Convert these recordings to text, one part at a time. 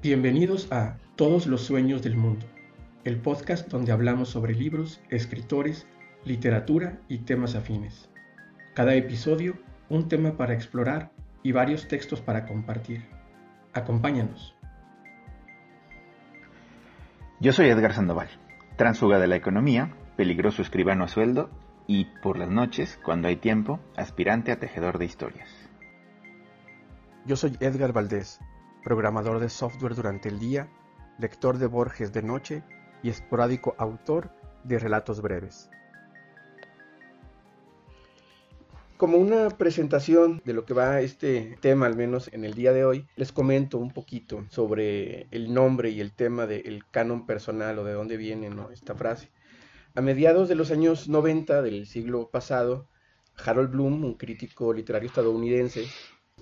Bienvenidos a Todos los Sueños del Mundo, el podcast donde hablamos sobre libros, escritores, literatura y temas afines. Cada episodio, un tema para explorar y varios textos para compartir. Acompáñanos. Yo soy Edgar Sandoval, transfuga de la economía, peligroso escribano a sueldo y, por las noches, cuando hay tiempo, aspirante a tejedor de historias. Yo soy Edgar Valdés, programador de software durante el día, lector de Borges de noche y esporádico autor de relatos breves. Como una presentación de lo que va este tema, al menos en el día de hoy, les comento un poquito sobre el nombre y el tema del canon personal o de dónde viene esta frase. A mediados de los años 90 del siglo pasado, Harold Bloom, un crítico literario estadounidense,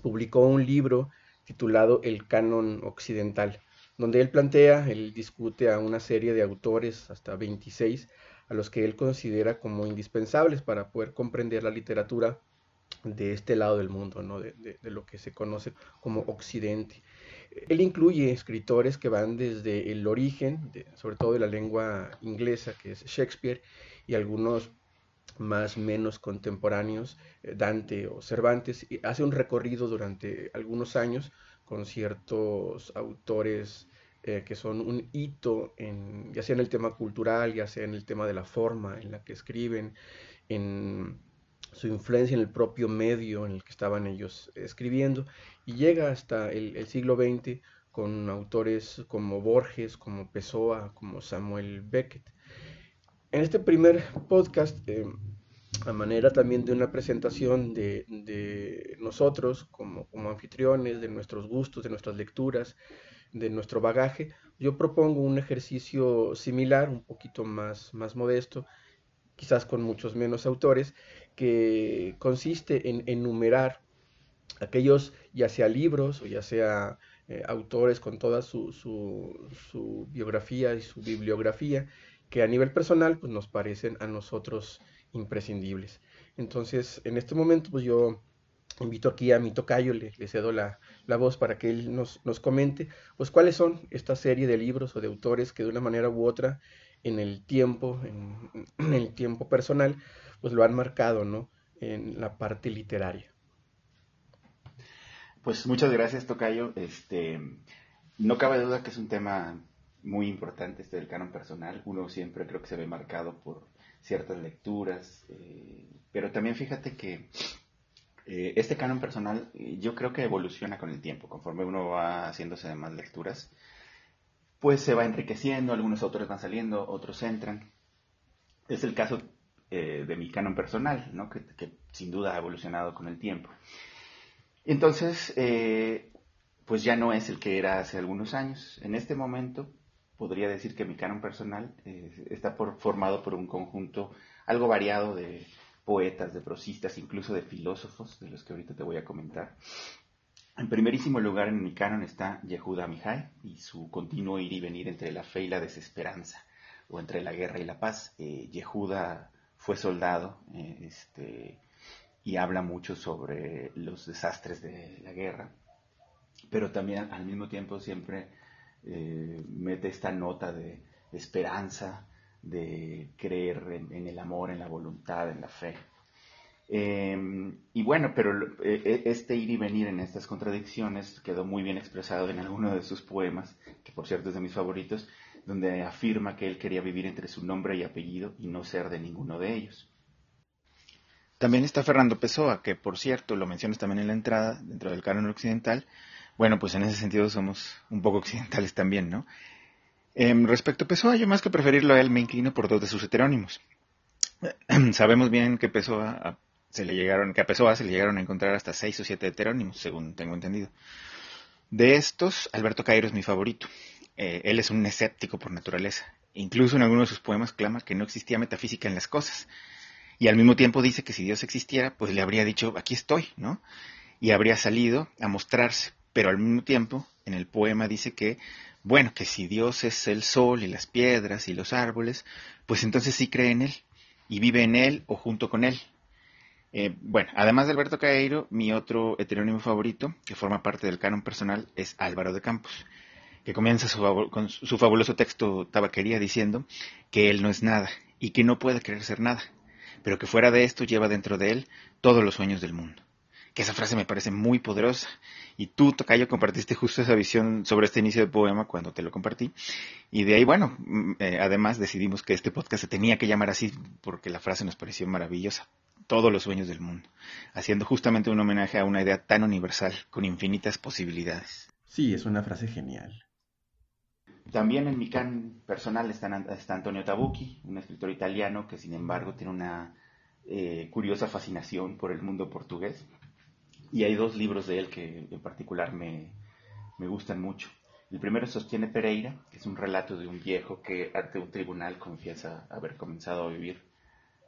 publicó un libro titulado El Canon Occidental, donde él plantea, él discute a una serie de autores, hasta 26, a los que él considera como indispensables para poder comprender la literatura de este lado del mundo, ¿no? de, lo que se conoce como Occidente. Él incluye escritores que van desde el origen, sobre todo de la lengua inglesa, que es Shakespeare, y algunos más menos contemporáneos, eh, Dante o Cervantes, y hace un recorrido durante algunos años con ciertos autores eh, que son un hito, en, ya sea en el tema cultural, ya sea en el tema de la forma en la que escriben, en su influencia en el propio medio en el que estaban ellos escribiendo, y llega hasta el, siglo XX con autores como Borges, como Pessoa, como Samuel Beckett. En este primer podcast, eh, a manera también de una presentación de, nosotros como, anfitriones, de nuestros gustos, de nuestras lecturas, de nuestro bagaje, yo propongo un ejercicio similar, un poquito más, modesto, quizás con muchos menos autores, que consiste en enumerar aquellos, ya sea libros o ya sea eh, autores con toda su, su biografía y su bibliografía, que a nivel personal pues, nos parecen a nosotros imprescindibles. Entonces, en este momento, pues yo invito aquí a mi tocayo, le, cedo la, voz para que él nos, comente, pues cuáles son esta serie de libros o de autores que de una manera u otra en el tiempo, en, el tiempo personal, pues lo han marcado, ¿no? En la parte literaria. Pues muchas gracias, Tocayo. Este, no cabe duda que es un tema muy importante este del canon personal. Uno siempre creo que se ve marcado por ciertas lecturas, eh, pero también fíjate que eh, este canon personal eh, yo creo que evoluciona con el tiempo, conforme uno va haciéndose de más lecturas, pues se va enriqueciendo, algunos autores van saliendo, otros entran. Es el caso de mi canon personal, ¿no? que, sin duda ha evolucionado con el tiempo. Entonces, pues ya no es el que era hace algunos años. En este momento, podría decir que mi canon personal eh, está por, formado por un conjunto algo variado de poetas, de prosistas, incluso de filósofos, de los que ahorita te voy a comentar. En primerísimo lugar en mi canon está Yehuda Mihai y su continuo ir y venir entre la fe y la desesperanza, o entre la guerra y la paz. Eh, Yehuda fue soldado eh, este, y habla mucho sobre los desastres de la guerra, pero también al mismo tiempo siempre eh, mete esta nota de esperanza, de creer en, el amor, en la voluntad, en la fe. Em, y bueno, pero e, e, este ir y venir en estas contradicciones quedó muy bien expresado en alguno de sus poemas, que por cierto es de mis favoritos, donde afirma que él quería vivir entre su nombre y apellido y no ser de ninguno de ellos. También está Fernando Pessoa, que por cierto lo mencionas también en la entrada, dentro del canon occidental, bueno, pues en ese sentido somos un poco occidentales también, ¿no? Em, respecto a Pessoa, yo más que preferirlo a él me inclino por dos de sus heterónimos. Sabemos bien que Pessoa se le llegaron, que a Pessoa se le llegaron a encontrar hasta seis o siete heterónimos, según tengo entendido. De estos, Alberto Cairo es mi favorito. Eh, él es un escéptico por naturaleza. Incluso en algunos de sus poemas clama que no existía metafísica en las cosas. Y al mismo tiempo dice que si Dios existiera, pues le habría dicho, aquí estoy, ¿no? Y habría salido a mostrarse pero al mismo tiempo en el poema dice que, bueno, que si Dios es el sol y las piedras y los árboles, pues entonces sí cree en Él y vive en Él o junto con Él. Eh, bueno, además de Alberto Caeiro, mi otro heterónimo favorito, que forma parte del canon personal, es Álvaro de Campos. que comienza su, su fabuloso texto Tabaquería diciendo que él no es nada y que no puede querer ser nada, pero que fuera de esto lleva dentro de él todos los sueños del mundo. Que esa frase me parece muy poderosa. Y tú, Tocayo, compartiste justo esa visión sobre este inicio del poema cuando te lo compartí. Y de ahí, bueno, mm, eh, además decidimos que este podcast se tenía que llamar así porque la frase nos pareció maravillosa. Todos los sueños del mundo. Haciendo justamente un homenaje a una idea tan universal, con infinitas posibilidades. Sí, es una frase genial. También en mi can personal está, Antonio Tabucchi, un escritor italiano que sin embargo tiene una eh, curiosa fascinación por el mundo portugués. Y hay dos libros de él que en particular me, me gustan mucho. El primero sostiene Pereira, que es un relato de un viejo que ante un tribunal confiesa haber comenzado a vivir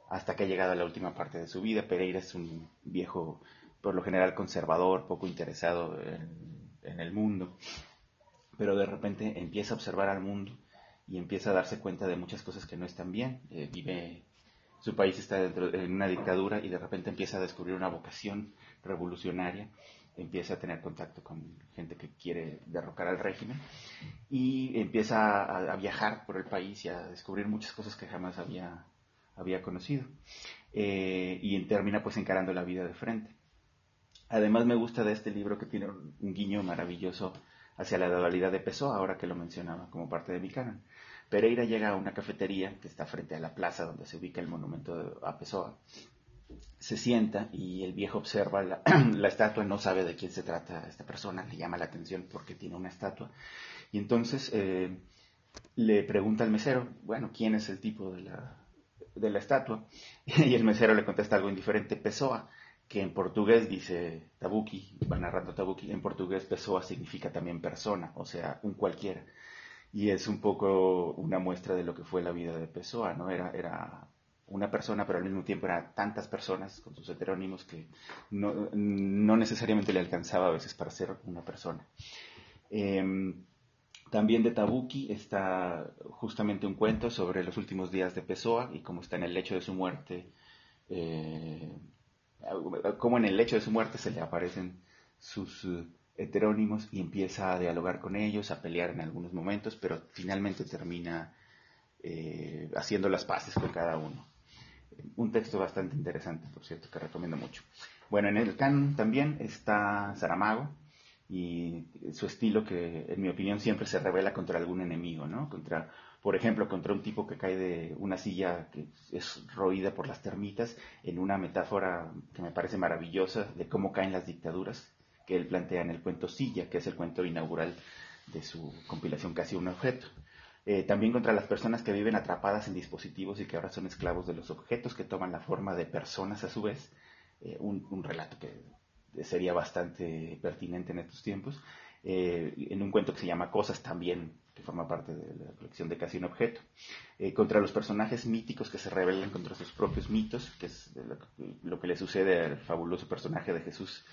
hasta que ha llegado a la última parte de su vida. Pereira es un viejo, por lo general, conservador, poco interesado en, el mundo pero de repente empieza a observar al mundo y empieza a darse cuenta de muchas cosas que no están bien. Eh, vive, su país está dentro, en una dictadura y de repente empieza a descubrir una vocación revolucionaria, empieza a tener contacto con gente que quiere derrocar al régimen y empieza a, viajar por el país y a descubrir muchas cosas que jamás había, había conocido. Eh, y termina pues encarando la vida de frente. Además me gusta de este libro que tiene un guiño maravilloso hacia la dualidad de Pessoa, ahora que lo mencionaba como parte de mi canon. Pereira llega a una cafetería que está frente a la plaza donde se ubica el monumento a Pessoa. Se sienta y el viejo observa la, estatua, no sabe de quién se trata esta persona, le llama la atención porque tiene una estatua. Y entonces eh, le pregunta al mesero, bueno, ¿quién es el tipo de la, de la estatua? Y el mesero le contesta algo indiferente, Pessoa que en portugués dice tabuki, va narrando tabuki, en portugués pessoa significa también persona, o sea, un cualquiera. Y es un poco una muestra de lo que fue la vida de Pessoa, ¿no? Era, era una persona, pero al mismo tiempo eran tantas personas con sus heterónimos que no, necesariamente le alcanzaba a veces para ser una persona. Em, también de Tabuki está justamente un cuento sobre los últimos días de Pessoa y cómo está en el lecho de su muerte. Eh, como en el lecho de su muerte se le aparecen sus heterónimos y empieza a dialogar con ellos, a pelear en algunos momentos, pero finalmente termina eh, haciendo las paces con cada uno. Un texto bastante interesante, por cierto, que recomiendo mucho. Bueno, en el canon también está Saramago y su estilo que, en mi opinión, siempre se revela contra algún enemigo, ¿no? Contra por ejemplo, contra un tipo que cae de una silla que es roída por las termitas, en una metáfora que me parece maravillosa de cómo caen las dictaduras, que él plantea en el cuento Silla, que es el cuento inaugural de su compilación Casi un objeto. Eh, también contra las personas que viven atrapadas en dispositivos y que ahora son esclavos de los objetos que toman la forma de personas a su vez, eh, un, relato que sería bastante pertinente en estos tiempos, eh, en un cuento que se llama Cosas también que forma parte de la colección de Casi un Objeto, contra los personajes míticos que se rebelan contra sus propios mitos, que es lo, que le sucede al fabuloso personaje de Jesús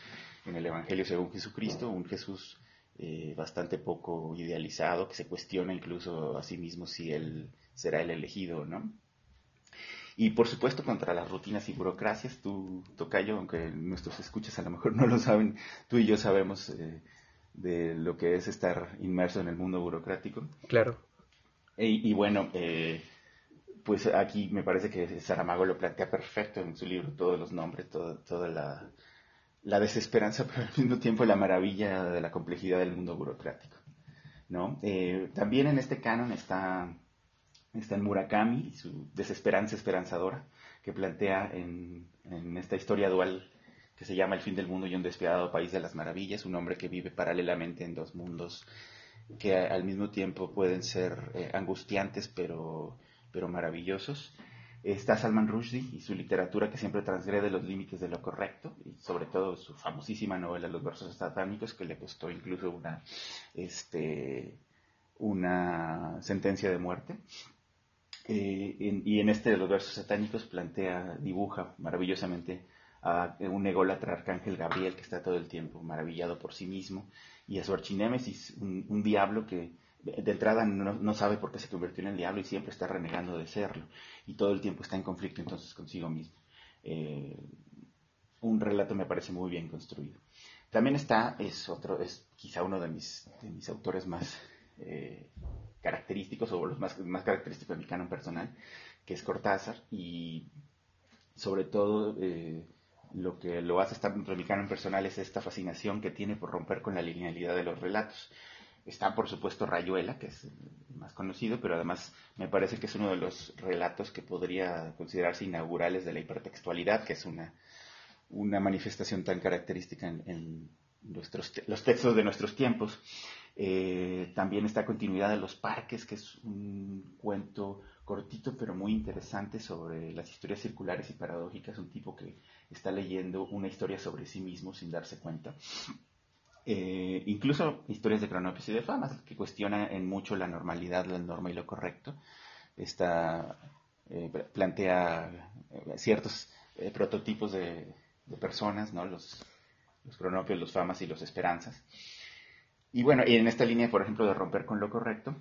en el Evangelio según Jesucristo, un Jesús eh, bastante poco idealizado, que se cuestiona incluso a sí mismo si él será el elegido, ¿no? Y por supuesto contra las rutinas y burocracias, tú, Tocayo, aunque nuestros escuchas a lo mejor no lo saben, tú y yo sabemos eh, de lo que es estar inmerso en el mundo burocrático. Claro. Y, bueno, eh, pues aquí me parece que Saramago lo plantea perfecto en su libro, todos los nombres, toda la, la, desesperanza, pero al mismo tiempo la maravilla de la complejidad del mundo burocrático. ¿no? Eh, también en este canon está, está en Murakami, su desesperanza esperanzadora, que plantea en, en esta historia dual que se llama El fin del mundo y un despiadado país de las maravillas, un hombre que vive paralelamente en dos mundos que al mismo tiempo pueden ser eh, angustiantes pero, pero maravillosos. Está Salman Rushdie y su literatura que siempre transgrede los límites de lo correcto, y sobre todo su famosísima novela Los versos satánicos, que le costó incluso una, este, una sentencia de muerte. Eh, y en este de los versos satánicos plantea, dibuja maravillosamente a un ególatra arcángel Gabriel que está todo el tiempo maravillado por sí mismo, y a su archinémesis, un, diablo que de entrada no, sabe por qué se convirtió en el diablo y siempre está renegando de serlo, y todo el tiempo está en conflicto entonces consigo mismo. Eh, un relato me parece muy bien construido. También está, es otro, es quizá uno de mis, de mis autores más eh, característicos o los más, más característicos de mi canon personal, que es Cortázar, y sobre todo eh, lo que lo hace estar dentro de mi canon personal es esta fascinación que tiene por romper con la linealidad de los relatos. Está, por supuesto, Rayuela, que es más conocido, pero además me parece que es uno de los relatos que podría considerarse inaugurales de la hipertextualidad, que es una, una manifestación tan característica en, nuestros, los textos de nuestros tiempos. Eh, también está Continuidad de los Parques, que es un cuento cortito pero muy interesante sobre las historias circulares y paradójicas, un tipo que está leyendo una historia sobre sí mismo sin darse cuenta. Eh, incluso historias de cronopios y de famas, que cuestionan en mucho la normalidad, la norma y lo correcto. Esta, eh, plantea eh, ciertos prototipos de, personas, ¿no? los cronopios, los famas y los esperanzas. Y bueno, y en esta línea, por ejemplo, de romper con lo correcto,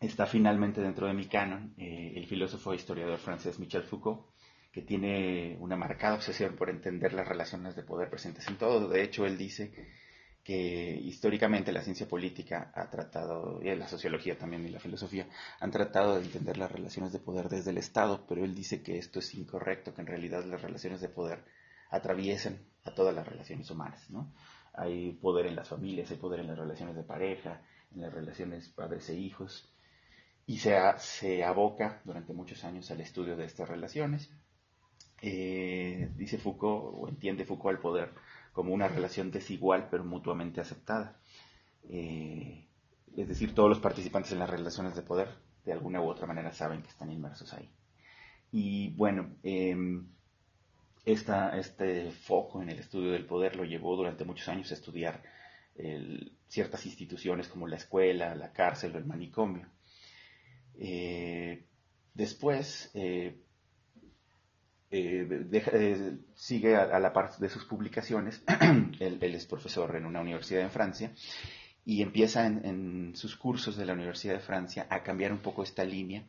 está finalmente dentro de mi canon el filósofo e historiador francés Michel Foucault, que tiene una marcada obsesión por entender las relaciones de poder presentes en todo. De hecho, él dice que históricamente la ciencia política ha tratado, y la sociología también y la filosofía, han tratado de entender las relaciones de poder desde el Estado, pero él dice que esto es incorrecto, que en realidad las relaciones de poder atraviesan a todas las relaciones humanas, ¿no? Hay poder en las familias, hay poder en las relaciones de pareja, en las relaciones padres e hijos, y se, se aboca durante muchos años al estudio de estas relaciones. Eh, dice Foucault, o entiende Foucault el poder como una relación desigual pero mutuamente aceptada. Eh, es decir, todos los participantes en las relaciones de poder de alguna u otra manera saben que están inmersos ahí. Y bueno, em, este foco en el estudio del poder lo llevó durante muchos años a estudiar ciertas instituciones como la escuela, la cárcel o el manicomio. Eh, después, eh, eh, eh, sigue a, la par de sus publicaciones, él, es profesor en una universidad en Francia, y empieza en, sus cursos de la Universidad de Francia a cambiar un poco esta línea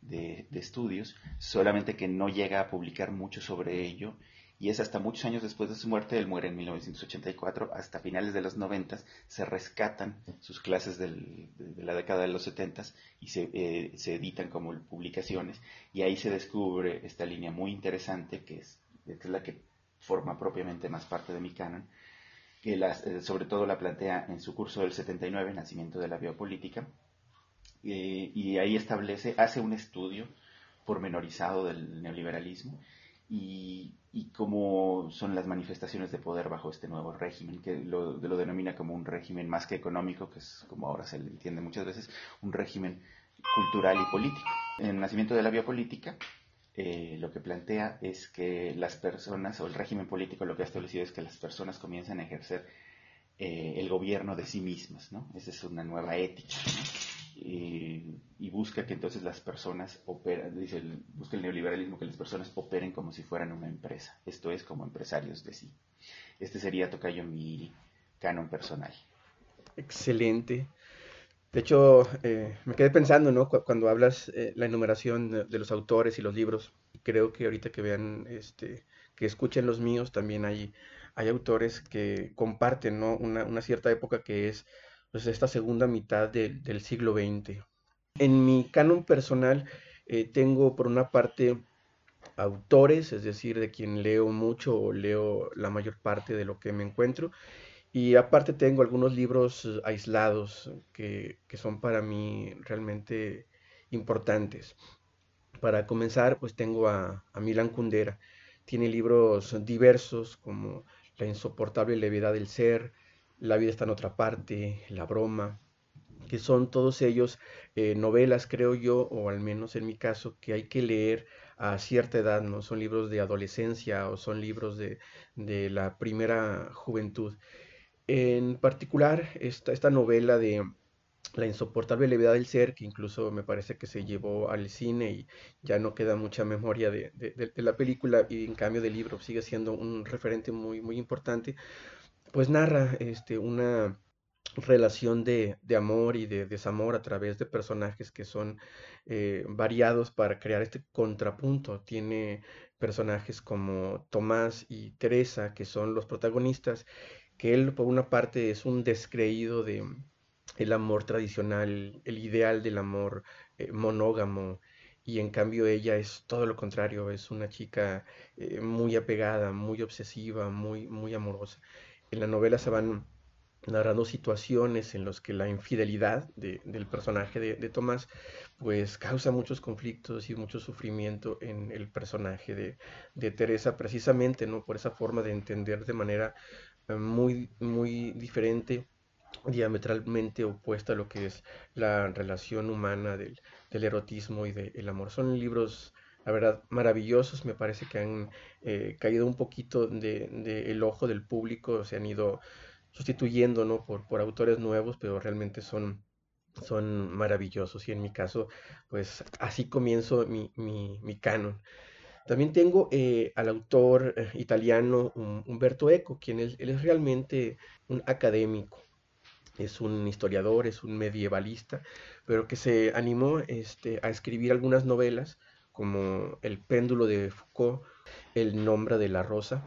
de, estudios, solamente que no llega a publicar mucho sobre ello y es hasta muchos años después de su muerte, él muere en 1984, hasta finales de los 90 se rescatan sus clases de, la década de los 70 y eh, se, editan como publicaciones. Y ahí se descubre esta línea muy interesante que es, la que forma propiamente más parte de mi canon, que eh, sobre todo la plantea en su curso del 79, Nacimiento de la Biopolítica, eh, y ahí establece, hace un estudio pormenorizado del neoliberalismo y, cómo son las manifestaciones de poder bajo este nuevo régimen, que lo, denomina como un régimen más que económico, que es como ahora se le entiende muchas veces, un régimen cultural y político. En el nacimiento de la biopolítica, eh, lo que plantea es que las personas, o el régimen político lo que ha establecido es que las personas comienzan a ejercer eh, el gobierno de sí mismas, ¿no? Esa es una nueva ética, y, busca que entonces las personas operen, dice, busca el neoliberalismo que las personas operen como si fueran una empresa, esto es como empresarios de sí. Este sería, Tocayo, mi canon personal. Excelente. De hecho, eh, me quedé pensando, ¿no? Cuando hablas eh, la enumeración de, los autores y los libros, creo que ahorita que vean, este, que escuchen los míos, también hay, hay autores que comparten, ¿no? Una, una cierta época que es pues, esta segunda mitad del siglo XX. En mi canon personal eh, tengo por una parte autores, es decir, de quien leo mucho o leo la mayor parte de lo que me encuentro. Y aparte tengo algunos libros aislados que, son para mí realmente importantes. Para comenzar, pues tengo a, a Milan Kundera. Tiene libros diversos como La insoportable levedad del ser, la vida está en otra parte, La broma, que son todos ellos eh, novelas, creo yo, o al menos en mi caso, que hay que leer a cierta edad, ¿no? Son libros de adolescencia o son libros de, la primera juventud. En particular, esta, esta novela de La insoportable levedad del ser, que incluso me parece que se llevó al cine y ya no queda mucha memoria de, de la película y en cambio del libro sigue siendo un referente muy, muy importante, pues narra este, una relación de, amor y de desamor a través de personajes que son eh, variados para crear este contrapunto. Tiene personajes como Tomás y Teresa, que son los protagonistas, que él por una parte es un descreído de, el amor tradicional, el ideal del amor eh, monógamo, y en cambio ella es todo lo contrario, es una chica eh, muy apegada, muy obsesiva, muy, muy amorosa. En la novela se van narrando situaciones en las que la infidelidad del personaje de, Tomás pues causa muchos conflictos y mucho sufrimiento en el personaje de, Teresa precisamente no por esa forma de entender de manera eh, muy muy diferente diametralmente opuesta a lo que es la relación humana del, erotismo y del amor. Son libros, la verdad, maravillosos. Me parece que han eh, caído un poquito del de, el ojo del público, se han ido sustituyendo ¿no? por, por autores nuevos, pero realmente son, son maravillosos. Y en mi caso, pues así comienzo mi, mi, canon. También tengo eh, al autor eh, italiano Umberto Eco, quien él es realmente un académico es un historiador, es un medievalista, pero que se animó este, a escribir algunas novelas como El péndulo de Foucault, El nombre de la rosa,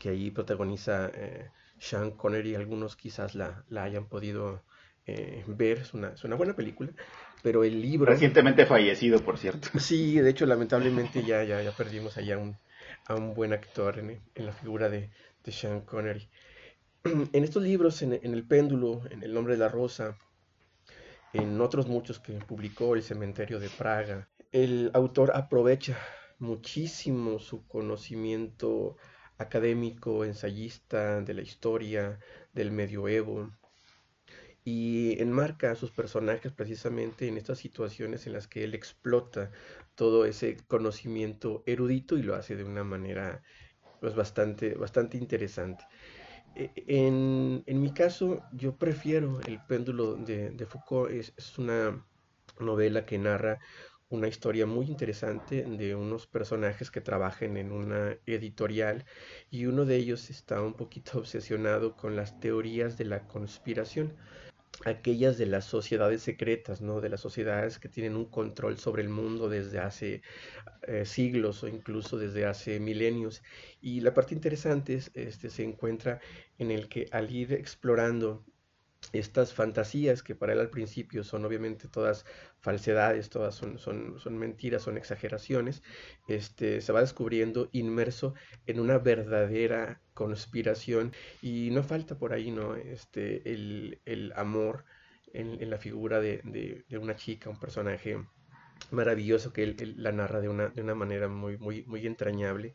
que ahí protagoniza eh, Sean Connery, algunos quizás la, hayan podido eh, ver, es una, buena película, pero el libro... Recientemente fallecido, por cierto. Sí, de hecho, lamentablemente ya, ya, ya perdimos allá un, a un buen actor en, la figura de, de Sean Connery. en estos libros, en, El péndulo, en El nombre de la rosa, en otros muchos que publicó El cementerio de Praga, el autor aprovecha muchísimo su conocimiento académico, ensayista de la historia, del medioevo, y enmarca a sus personajes precisamente en estas situaciones en las que él explota todo ese conocimiento erudito y lo hace de una manera pues bastante, bastante interesante. E, en, mi caso, yo prefiero El péndulo de, Foucault. Es, una novela que narra una historia muy interesante de unos personajes que trabajan en una editorial y uno de ellos está un poquito obsesionado con las teorías de la conspiración aquellas de las sociedades secretas, ¿no? De las sociedades que tienen un control sobre el mundo desde hace eh, siglos o incluso desde hace milenios. Y la parte interesante es, este, se encuentra en el que al ir explorando estas fantasías que para él al principio son obviamente todas falsedades, todas son, son, son, mentiras, son exageraciones, este, se va descubriendo inmerso en una verdadera conspiración y no falta por ahí ¿no? este, el, el amor en, en, la figura de, de, una chica, un personaje maravilloso que él, la narra de una, de una manera muy, muy, muy entrañable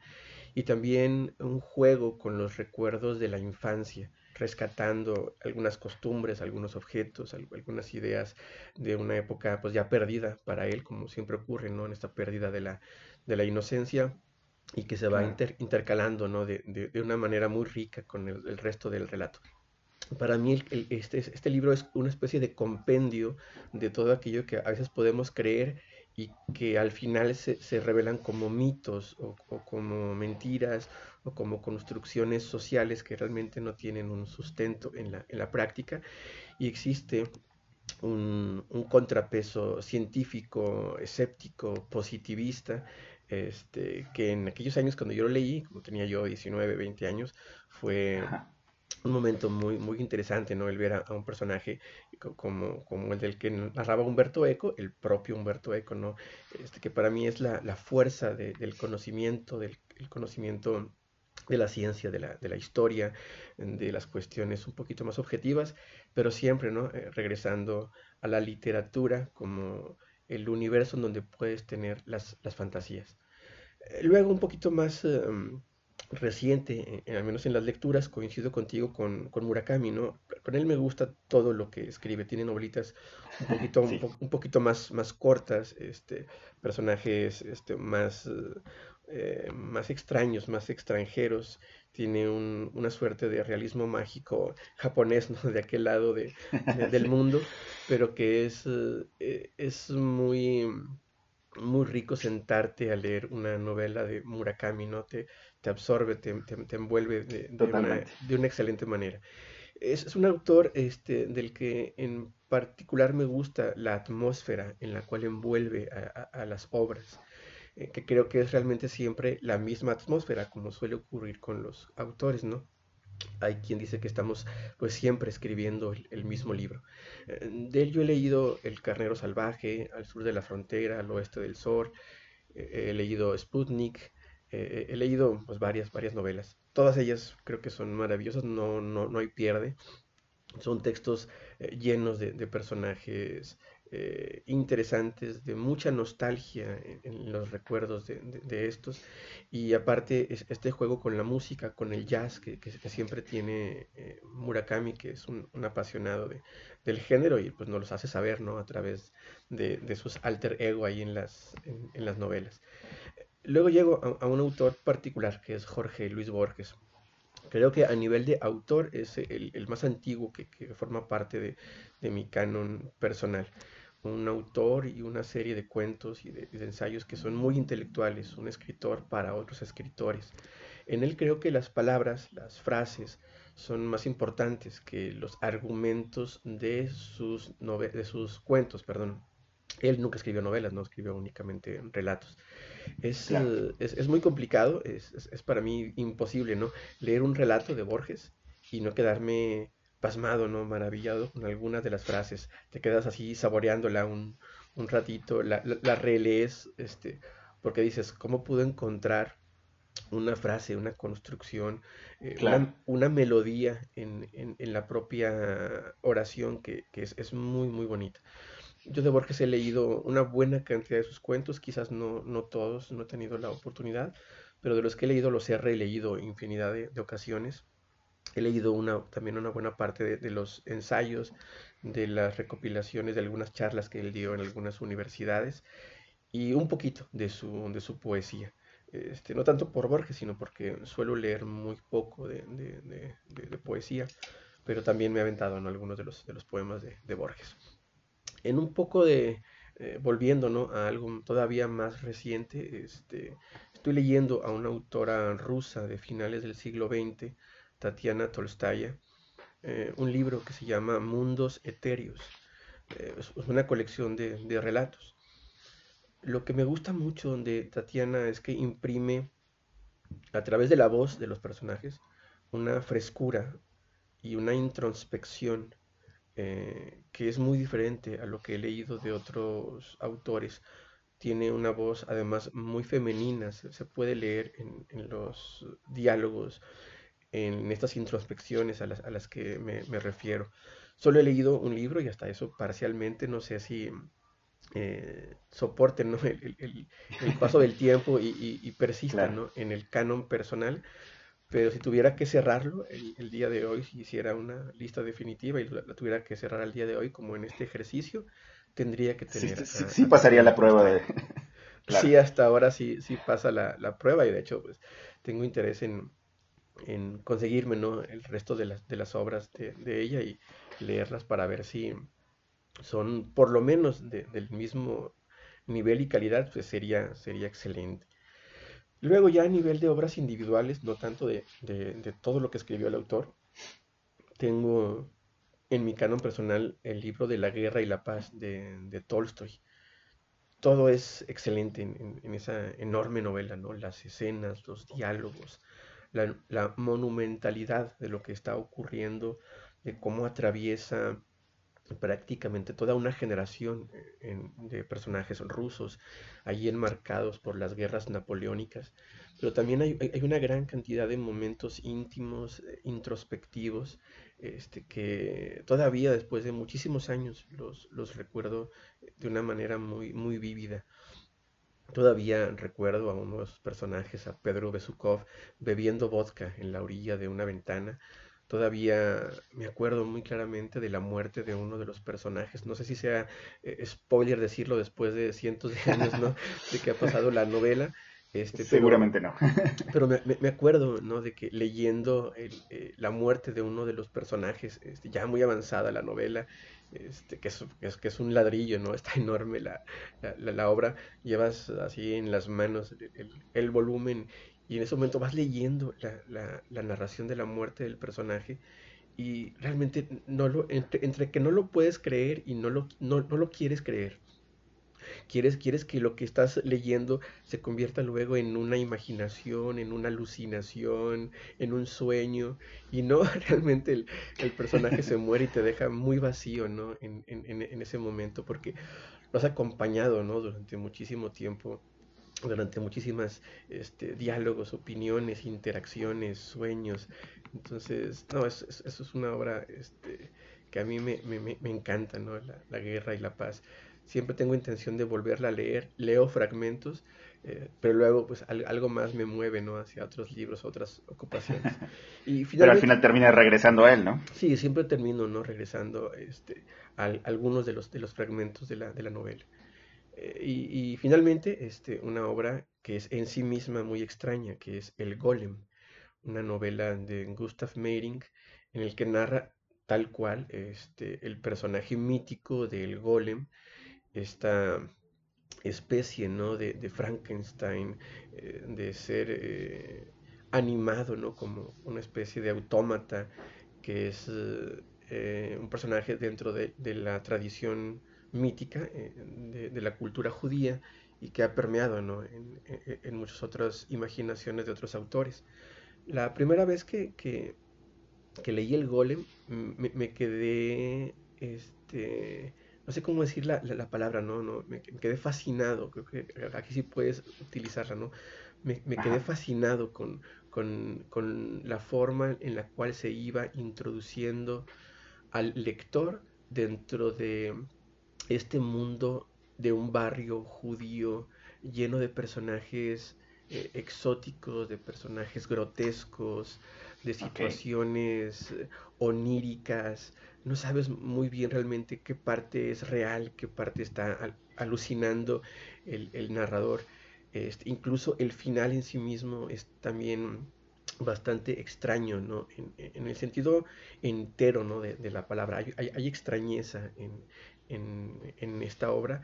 y también un juego con los recuerdos de la infancia rescatando algunas costumbres, algunos objetos, algunas ideas de una época pues ya perdida para él, como siempre ocurre, ¿no? En esta pérdida de la, de la inocencia y que se va intercalando, ¿no? De, de, una manera muy rica con el, resto del relato. Para mí este, este libro es una especie de compendio de todo aquello que a veces podemos creer y que al final se, se revelan como mitos o, como mentiras o como construcciones sociales que realmente no tienen un sustento en la, en la práctica y existe un, un, contrapeso científico, escéptico, positivista, este, que en aquellos años cuando yo lo leí, como tenía yo 19, 20 años, fue un momento muy, muy interesante, ¿no? El ver a, un personaje como, como el del que narraba Humberto Eco, el propio Humberto Eco, ¿no? Este, que para mí es la, la fuerza del conocimiento, del conocimiento de la ciencia, de la, de la, historia, de las cuestiones un poquito más objetivas, pero siempre, ¿no? Eh, regresando a la literatura como el universo en donde puedes tener las, las fantasías. Eh, luego, un poquito más... Em, reciente, al menos en las lecturas, coincido contigo con, con, Murakami, ¿no? Con él me gusta todo lo que escribe, tiene novelitas un poquito, un, poquito más, más cortas, este, personajes este, más, eh, más extraños, más extranjeros, tiene un, una suerte de realismo mágico japonés, ¿no? De aquel lado de, del mundo, pero que es, eh, es muy muy rico sentarte a leer una novela de Murakami, ¿no? Te, te absorbe, te, te, envuelve de, de, una, de, una, excelente manera. Es, es, un autor este, del que en particular me gusta la atmósfera en la cual envuelve a, a, las obras, eh, que creo que es realmente siempre la misma atmósfera, como suele ocurrir con los autores, ¿no? hay quien dice que estamos pues siempre escribiendo el, mismo libro. Eh, de él yo he leído El carnero salvaje, Al sur de la frontera, Al oeste del sol, eh, he leído Sputnik, he leído pues varias, varias novelas. Todas ellas creo que son maravillosas, no, no, no hay pierde. Son textos llenos de personajes eh, interesantes, de mucha nostalgia en, los recuerdos de, estos. Y aparte, este juego con la música, con el jazz que, siempre tiene eh, Murakami, que es un, apasionado del género y pues nos los hace saber ¿no? a través de, sus alter ego ahí en las, en, las novelas. Luego llego a, un autor particular que es Jorge Luis Borges. Creo que a nivel de autor es el, más antiguo que, forma parte de, de mi canon personal un autor y una serie de cuentos y de, ensayos que son muy intelectuales, un escritor para otros escritores. En él creo que las palabras, las frases, son más importantes que los argumentos de sus, de sus cuentos. Perdón. Él nunca escribió novelas, no escribió únicamente relatos. Es, eh, es, muy complicado, es, es, para mí imposible ¿no? leer un relato de Borges y no quedarme pasmado, ¿no? Maravillado con algunas de las frases. Te quedas así saboreándola un, un ratito, la, la, relees, este, porque dices, ¿cómo pudo encontrar una frase, una construcción, eh, una, melodía en, en, la propia oración que, que es, es, muy, muy bonita? Yo de Borges he leído una buena cantidad de sus cuentos, quizás no, no todos, no he tenido la oportunidad, pero de los que he leído los he releído infinidad de, de ocasiones He leído una, también una buena parte de, los ensayos, de las recopilaciones de algunas charlas que él dio en algunas universidades y un poquito de su, de su poesía. Este, no tanto por Borges, sino porque suelo leer muy poco de, poesía, pero también me he aventado en algunos de los, de los poemas de, Borges. En un poco de, eh, volviendo ¿no? a algo todavía más reciente, este, estoy leyendo a una autora rusa de finales del siglo XX, Tatiana Tolstaya, eh, un libro que se llama Mundos Etéreos. Eh, es una colección de, relatos. Lo que me gusta mucho de Tatiana es que imprime a través de la voz de los personajes una frescura y una introspección eh, que es muy diferente a lo que he leído de otros autores. Tiene una voz además muy femenina, se, puede leer en los diálogos en estas introspecciones a las, que me, refiero. Solo he leído un libro y hasta eso parcialmente, no sé si eh, soporten el, paso del tiempo y, y, persistan en el canon personal, pero si tuviera que cerrarlo el, día de hoy, si hiciera una lista definitiva y la, tuviera que cerrar al día de hoy, como en este ejercicio, tendría que tener... Sí, pasaría la prueba de... Sí, hasta ahora sí, sí pasa la, la prueba y de hecho pues tengo interés en, en conseguirme ¿no? el resto de las, de las obras de, ella y leerlas para ver si son por lo menos del mismo nivel y calidad, pues sería, sería excelente. Luego ya a nivel de obras individuales, no tanto de, de, todo lo que escribió el autor, tengo en mi canon personal el libro de la guerra y la paz de, Tolstoy. Todo es excelente en, en, esa enorme novela, ¿no? Las escenas, los diálogos, la, monumentalidad de lo que está ocurriendo, de cómo atraviesa prácticamente toda una generación eh, de personajes rusos, ahí enmarcados por las guerras napoleónicas, pero también hay, una gran cantidad de momentos íntimos, eh, introspectivos, este, que todavía después de muchísimos años los, los recuerdo de una manera muy, muy vívida. Todavía recuerdo a unos personajes, a Pedro Besukov, bebiendo vodka en la orilla de una ventana. Todavía me acuerdo muy claramente de la muerte de uno de los personajes. No sé si sea eh, spoiler decirlo después de cientos de años, ¿no? De que ha pasado la novela. Este, Seguramente no. pero me, me, acuerdo, ¿no? De que leyendo eh, la muerte de uno de los personajes, este, ya muy avanzada la novela, este, que, es, que es un ladrillo, ¿no? Está enorme la, la, obra, llevas así en las manos el, volumen y en ese momento vas leyendo la, narración de la muerte del personaje y realmente no lo, entre, que no lo puedes creer y no lo, no, lo quieres creer. Quieres, quieres que lo que estás leyendo se convierta luego en una imaginación, en una alucinación, en un sueño, y no realmente el, personaje se muere y te deja muy vacío, ¿no? En, en, ese momento, porque lo has acompañado, ¿no? Durante muchísimo tiempo durante muchísimas este, diálogos, opiniones, interacciones, sueños. Entonces, no, eso, es una obra este, que a mí me, encanta, ¿no? La, guerra y la paz. Siempre tengo intención de volverla a leer, leo fragmentos, eh, pero luego pues algo más me mueve, ¿no? Hacia otros libros, otras ocupaciones. Y pero al final termina regresando a él, ¿no? Sí, siempre termino, ¿no? Regresando este, a, algunos de los, de los fragmentos de la, de la novela. Eh, y, finalmente, este, una obra que es en sí misma muy extraña, que es El Golem, una novela de Gustav Meyrink, en el que narra tal cual este, el personaje mítico del Golem, esta especie ¿no? de, Frankenstein, eh, de ser eh, animado ¿no? como una especie de autómata, que es un personaje dentro de, de la tradición mítica eh, de, la cultura judía y que ha permeado en, muchas otras imaginaciones de otros autores. La primera vez que, que, leí el golem me, quedé, este, no sé cómo decir la, palabra, ¿no? no me, quedé fascinado, creo que aquí sí puedes utilizarla, ¿no? Me, quedé fascinado con, con, con, la forma en la cual se iba introduciendo al lector dentro de este mundo de un barrio judío lleno de personajes eh, exóticos, de personajes grotescos, de situaciones eh, oníricas. No sabes muy bien realmente qué parte es real, qué parte está alucinando el, narrador. Este, incluso el final en sí mismo es también bastante extraño, ¿no? En, el sentido entero, ¿no? De, la palabra. hay extrañeza en, en, esta obra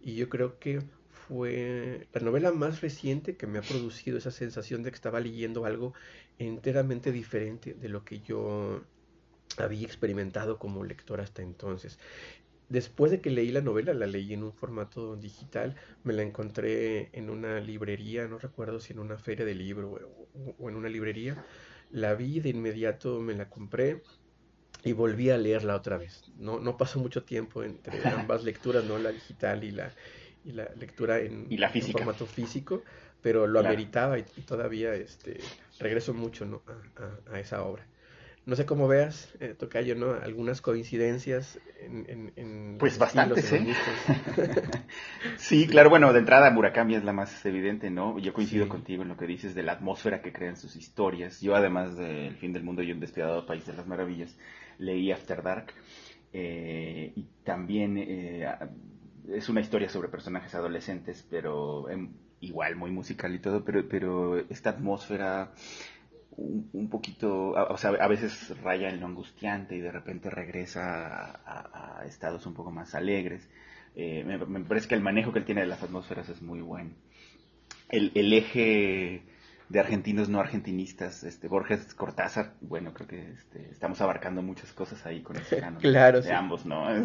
y yo creo que fue la novela más reciente que me ha producido esa sensación de que estaba leyendo algo enteramente diferente de lo que yo había experimentado como lector hasta entonces. Después de que leí la novela, la leí en un formato digital, me la encontré en una librería, no recuerdo si en una feria de libro o en una librería, la vi de inmediato, me la compré, y volví a leerla otra vez. No, no pasó mucho tiempo entre ambas lecturas, ¿no? La digital y la, y la lectura en, la formato físico, pero lo ameritaba y, todavía este, regreso mucho ¿no? a, a, esa obra. No sé cómo veas, eh, Tocayo, ¿no? Algunas coincidencias en... en, pues bastante, ¿sí? sí, claro, bueno, de entrada Murakami es la más evidente, ¿no? Yo coincido contigo en lo que dices de la atmósfera que crean sus historias. Yo, además de El fin del mundo y Un despiadado país de las maravillas, leí After Dark. Eh, y también eh, es una historia sobre personajes adolescentes, pero em, igual muy musical y todo, pero, pero esta atmósfera un, poquito, o sea, a veces raya en lo angustiante y de repente regresa a, estados un poco más alegres. Eh, me, parece que el manejo que él tiene de las atmósferas es muy bueno. El, el eje de argentinos no argentinistas, este Borges Cortázar, bueno, creo que este, estamos abarcando muchas cosas ahí con ese canon claro, de ambos, ¿no?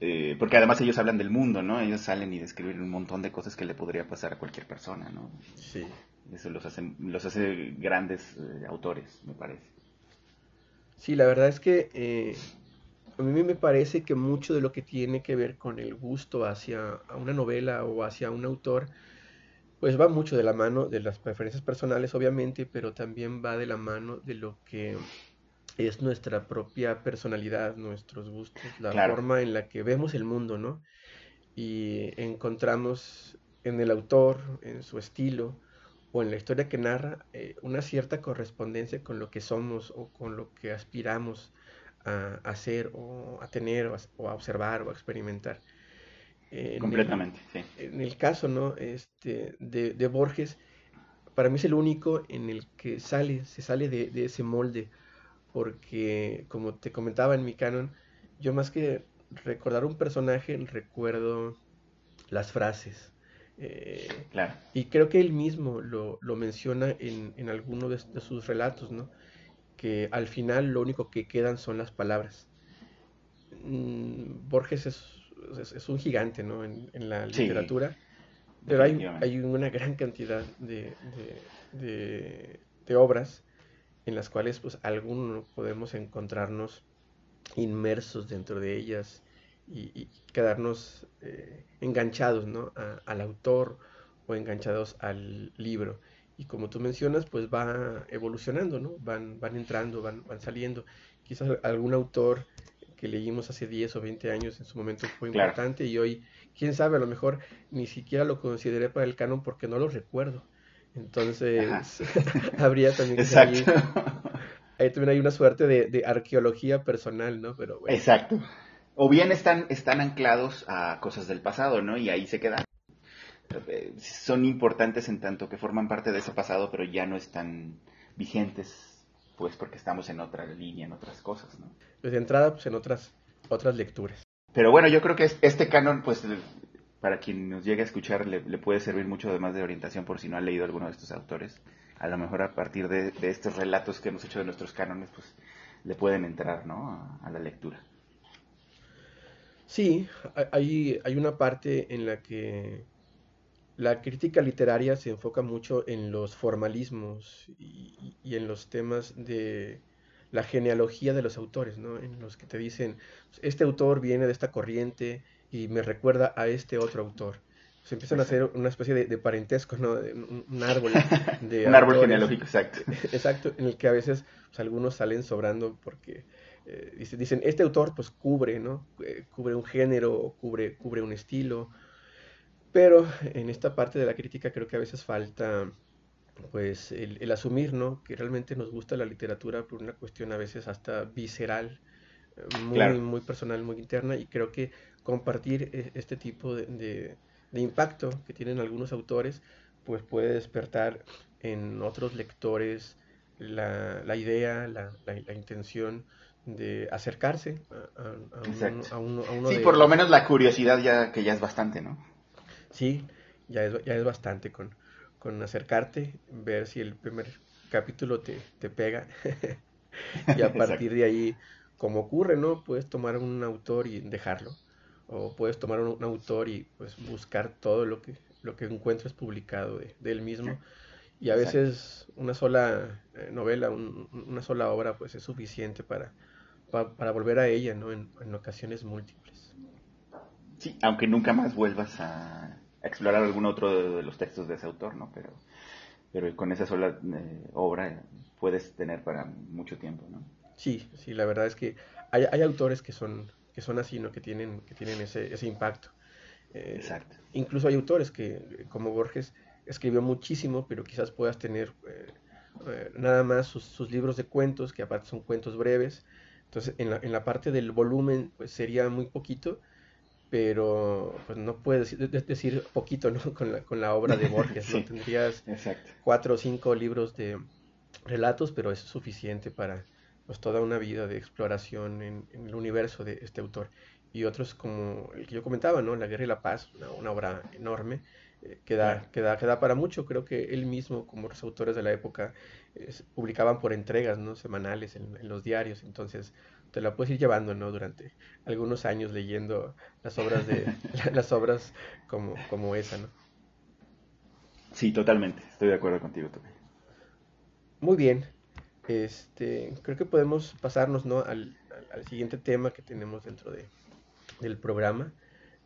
Eh, porque además ellos hablan del mundo, ¿no? Ellos salen y describen un montón de cosas que le podría pasar a cualquier persona, ¿no? Sí. Eso los hace, los hace grandes eh, autores, me parece. Sí, la verdad es que eh, a mí me parece que mucho de lo que tiene que ver con el gusto hacia una novela o hacia un autor pues va mucho de la mano de las preferencias personales, obviamente, pero también va de la mano de lo que es nuestra propia personalidad, nuestros gustos, la forma en la que vemos el mundo, ¿no? Y encontramos en el autor, en su estilo o en la historia que narra, eh, una cierta correspondencia con lo que somos o con lo que aspiramos a hacer o a tener o a observar o a experimentar. Completamente, sí. En el caso, ¿no? Este, de, Borges, para mí es el único en el que sale, se sale de, ese molde, porque como te comentaba en mi canon, yo más que recordar un personaje, recuerdo las frases. Eh, claro. Y creo que él mismo lo, menciona en, en alguno de, sus relatos, ¿no? Que al final lo único que quedan son las palabras. Mm, Borges es es, un gigante, ¿no? En, la literatura. Pero hay, hay, una gran cantidad de, de, obras en las cuales, pues, algunos podemos encontrarnos inmersos dentro de ellas y, quedarnos eh, enganchados, ¿no? al autor o enganchados al libro. Y como tú mencionas, pues va evolucionando, ¿no? Van, van entrando, van, van saliendo. Quizás algún autor que leímos hace 10 o 20 años en su momento fue importante y hoy, quién sabe, a lo mejor ni siquiera lo consideré para el canon porque no lo recuerdo. Entonces, habría también que ahí, ahí, también hay una suerte de, arqueología personal, ¿no? Pero Exacto. O bien están, están anclados a cosas del pasado, ¿no? Y ahí se quedan. Eh, son importantes en tanto que forman parte de ese pasado, pero ya no están vigentes pues porque estamos en otra línea, en otras cosas, ¿no? Pues de entrada, pues en otras, otras lecturas. Pero bueno, yo creo que este canon, pues para quien nos llegue a escuchar, le, puede servir mucho además de orientación por si no ha leído alguno de estos autores. A lo mejor a partir de, estos relatos que hemos hecho de nuestros cánones, pues le pueden entrar, ¿no? A, la lectura. Sí, hay, hay una parte en la que la crítica literaria se enfoca mucho en los formalismos y, en los temas de la genealogía de los autores, ¿no? En los que te dicen, este autor viene de esta corriente y me recuerda a este otro autor. Se empiezan a hacer una especie de, parentesco, ¿no? Un, árbol. De un árbol genealógico, exacto. Exacto, en el que a veces pues, algunos salen sobrando porque eh, dicen, este autor pues cubre, ¿no? Eh, cubre un género, cubre, cubre un estilo, pero en esta parte de la crítica creo que a veces falta pues el, asumir, ¿no? Que realmente nos gusta la literatura por una cuestión a veces hasta visceral, eh, muy, muy personal, muy interna, y creo que compartir e, este tipo de, impacto que tienen algunos autores, pues puede despertar en otros lectores la, idea, la, intención de acercarse a, a, uno, sí, por lo menos la curiosidad ya que ya es bastante, ¿no? Sí, ya es, ya es bastante con, con acercarte, ver si el primer capítulo te, te pega. y a partir de ahí, como ocurre, ¿no? Puedes tomar un autor y dejarlo. O puedes tomar un, autor y pues buscar todo lo que, lo que encuentres publicado de, él mismo. Y a veces una sola eh, novela, una sola obra, pues es suficiente para, para, volver a ella, ¿no? En, en ocasiones múltiples. Sí, aunque nunca más vuelvas a explorar algún otro de, los textos de ese autor, ¿no? Pero, pero con esa sola eh, obra puedes tener para mucho tiempo, ¿no? Sí, sí, la verdad es que hay, hay autores que son, que son así, ¿no? Que tienen, que tienen ese, ese impacto. Eh, Exacto. Incluso hay autores que, como Borges, escribió muchísimo, pero quizás puedas tener eh, nada más sus, sus, libros de cuentos, que aparte son cuentos breves. Entonces, en la, en la parte del volumen, pues sería muy poquito, pero pues no puedes decir poquito ¿no? con, la, con la obra de Borges, ¿no? Tendrías cuatro o cinco libros de relatos, pero es suficiente para pues, toda una vida de exploración en, el universo de este autor. Y otros como el que yo comentaba, ¿no? La Guerra y la Paz, una, obra enorme, eh, que, da, que, da, para mucho. Creo que él mismo, como los autores de la época, publicaban por entregas, ¿no? Semanales en, en los diarios, entonces te la puedes ir llevando, ¿no? Durante algunos años leyendo las obras de las obras como, como esa, ¿no? Sí, totalmente. Estoy de acuerdo contigo también. Muy bien. Este, creo que podemos pasarnos, ¿no? Al, siguiente tema que tenemos dentro de, del programa.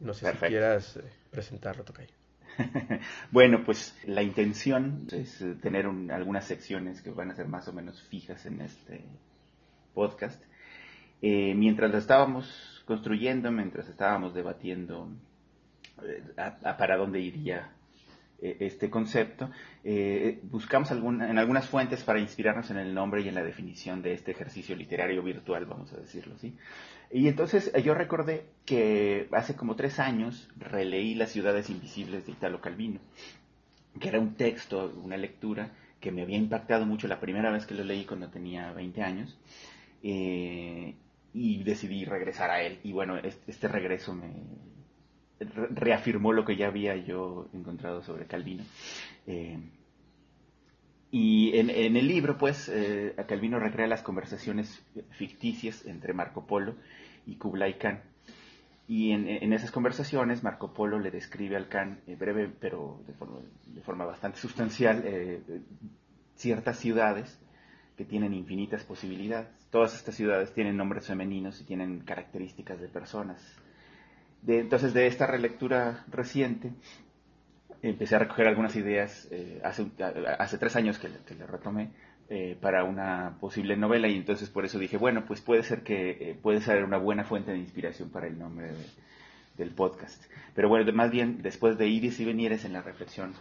No sé si quieras eh, presentarlo, Tocayo. bueno, pues la intención es eh, tener algunas secciones que van a ser más o menos fijas en este podcast eh, mientras lo estábamos construyendo, mientras estábamos debatiendo eh, para dónde iría este concepto, buscamos en algunas fuentes para inspirarnos en el nombre y en la definición de este ejercicio literario virtual, vamos a decirlo así. Y entonces yo recordé que hace como tres años releí Las ciudades invisibles de Italo Calvino, que era un texto, una lectura que me había impactado mucho la primera vez que lo leí cuando tenía 20 años. Eh, y decidí regresar a él. Y bueno, este, regreso me reafirmó lo que ya había yo encontrado sobre Calvino. Eh, y en, el libro, pues, eh, Calvino recrea las conversaciones ficticias entre Marco Polo y Kublai Khan. Y en, esas conversaciones Marco Polo le describe al Can, eh, breve pero de forma, bastante sustancial, eh, ciertas ciudades que tienen infinitas posibilidades. Todas estas ciudades tienen nombres femeninos y tienen características de personas. entonces, de esta relectura reciente, empecé a recoger algunas ideas eh, hace, hace tres años que, que le retomé eh, para una posible novela y entonces por eso dije, bueno, pues puede ser que eh, puede ser una buena fuente de inspiración para el nombre del podcast. Pero bueno, más bien después de iris y venires en la reflexión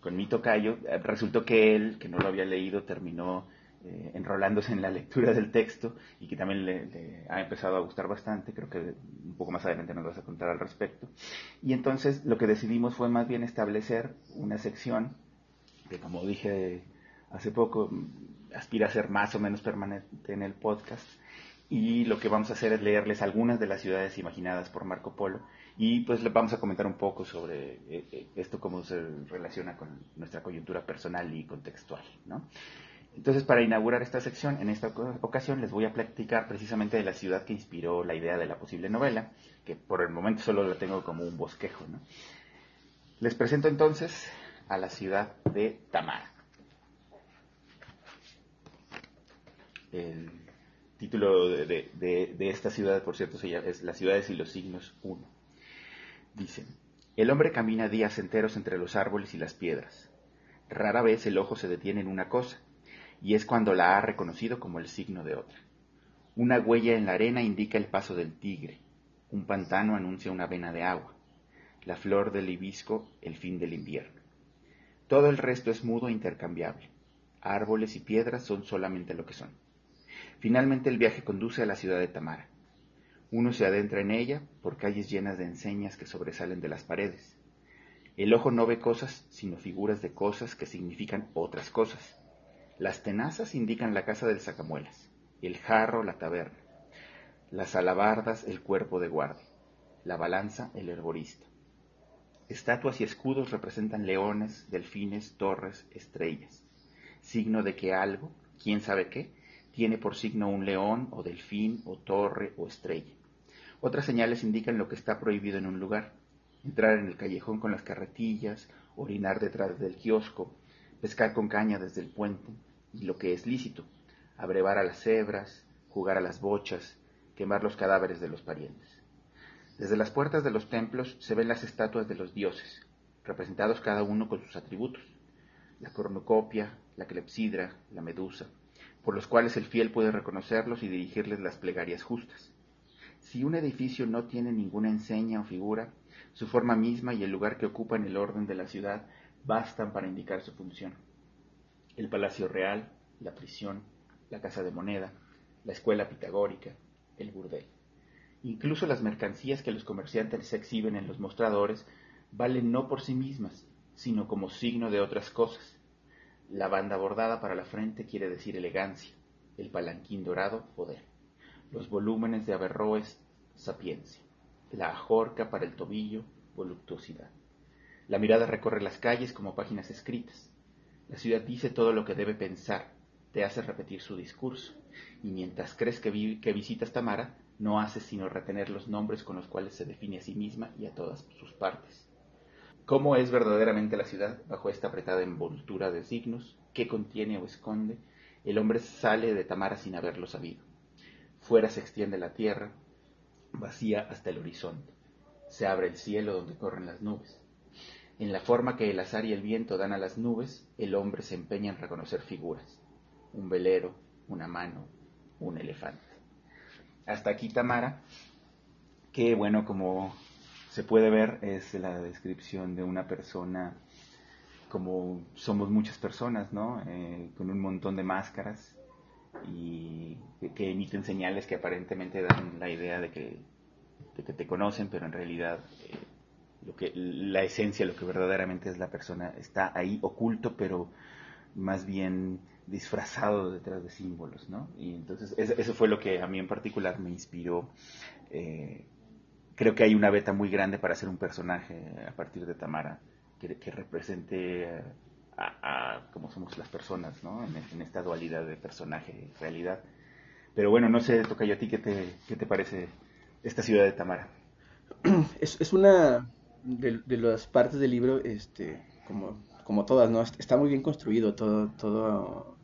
con mi tocayo, resultó que él, que no lo había leído, terminó enrolándose en la lectura del texto y que también le, ha empezado a gustar bastante, creo que un poco más adelante nos vas a contar al respecto. Y entonces lo que decidimos fue más bien establecer una sección que como dije hace poco, aspira a ser más o menos permanente en el podcast. Y lo que vamos a hacer es leerles algunas de las ciudades imaginadas por Marco Polo y pues les vamos a comentar un poco sobre eh, eh, esto, cómo se relaciona con nuestra coyuntura personal y contextual. ¿no? Entonces, para inaugurar esta sección, en esta ocasión les voy a platicar precisamente de la ciudad que inspiró la idea de la posible novela, que por el momento solo la tengo como un bosquejo. ¿no? Les presento entonces a la ciudad de Tamara. El título de, esta ciudad, por cierto, es Las ciudades y los signos 1. Dicen, el hombre camina días enteros entre los árboles y las piedras. Rara vez el ojo se detiene en una cosa, y es cuando la ha reconocido como el signo de otra. Una huella en la arena indica el paso del tigre, un pantano anuncia una vena de agua, la flor del hibisco el fin del invierno. Todo el resto es mudo e intercambiable. Árboles y piedras son solamente lo que son. Finalmente el viaje conduce a la ciudad de Tamara. Uno se adentra en ella por calles llenas de enseñas que sobresalen de las paredes. El ojo no ve cosas, sino figuras de cosas que significan otras cosas. Las tenazas indican la casa del sacamuelas, el jarro la taberna, las alabardas el cuerpo de guardia, la balanza el herborista. Estatuas y escudos representan leones, delfines, torres, estrellas, signo de que algo, quién sabe qué, tiene por signo un león o delfín o torre o estrella. Otras señales indican lo que está prohibido en un lugar. Entrar en el callejón con las carretillas, orinar detrás del kiosco, pescar con caña desde el puente, y lo que es lícito, abrevar a las cebras, jugar a las bochas, quemar los cadáveres de los parientes. Desde las puertas de los templos se ven las estatuas de los dioses, representados cada uno con sus atributos, la cornucopia, la clepsidra, la medusa, por los cuales el fiel puede reconocerlos y dirigirles las plegarias justas. Si un edificio no tiene ninguna enseña o figura, su forma misma y el lugar que ocupa en el orden de la ciudad bastan para indicar su función. El palacio real, la prisión, la casa de moneda, la escuela pitagórica, el burdel. Incluso las mercancías que los comerciantes exhiben en los mostradores valen no por sí mismas, sino como signo de otras cosas, la banda bordada para la frente quiere decir elegancia, el palanquín dorado, poder. Los volúmenes de Averroes, sapiencia. La ajorca para el tobillo, voluptuosidad. La mirada recorre las calles como páginas escritas. La ciudad dice todo lo que debe pensar, te hace repetir su discurso, y mientras crees que, visitas Tamara, no haces sino retener los nombres con los cuales se define a sí misma y a todas sus partes. ¿Cómo es verdaderamente la ciudad bajo esta apretada envoltura de signos? ¿Qué contiene o esconde? El hombre sale de Tamara sin haberlo sabido. Fuera se extiende la tierra, vacía hasta el horizonte. Se abre el cielo donde corren las nubes. En la forma que el azar y el viento dan a las nubes, el hombre se empeña en reconocer figuras. Un velero, una mano, un elefante. Hasta aquí Tamara, que bueno, como se puede ver es la descripción de una persona como somos muchas personas, ¿no? Eh, con un montón de máscaras y que, emiten señales que aparentemente dan la idea de que, te conocen, pero en realidad eh, lo que, la esencia, lo que verdaderamente es la persona, está ahí oculto, pero más bien disfrazado detrás de símbolos, ¿no? Y entonces eso fue lo que a mí en particular me inspiró eh, creo que hay una beta muy grande para hacer un personaje a partir de Tamara que, represente a, cómo somos las personas, ¿no? En, esta dualidad de personaje y realidad. Pero bueno, no sé, toca yo a ti, ¿qué te, ¿qué te parece esta ciudad de Tamara? es, es una de, de, las partes del libro, este, como, como todas, ¿no? Está muy bien construido todo, todo,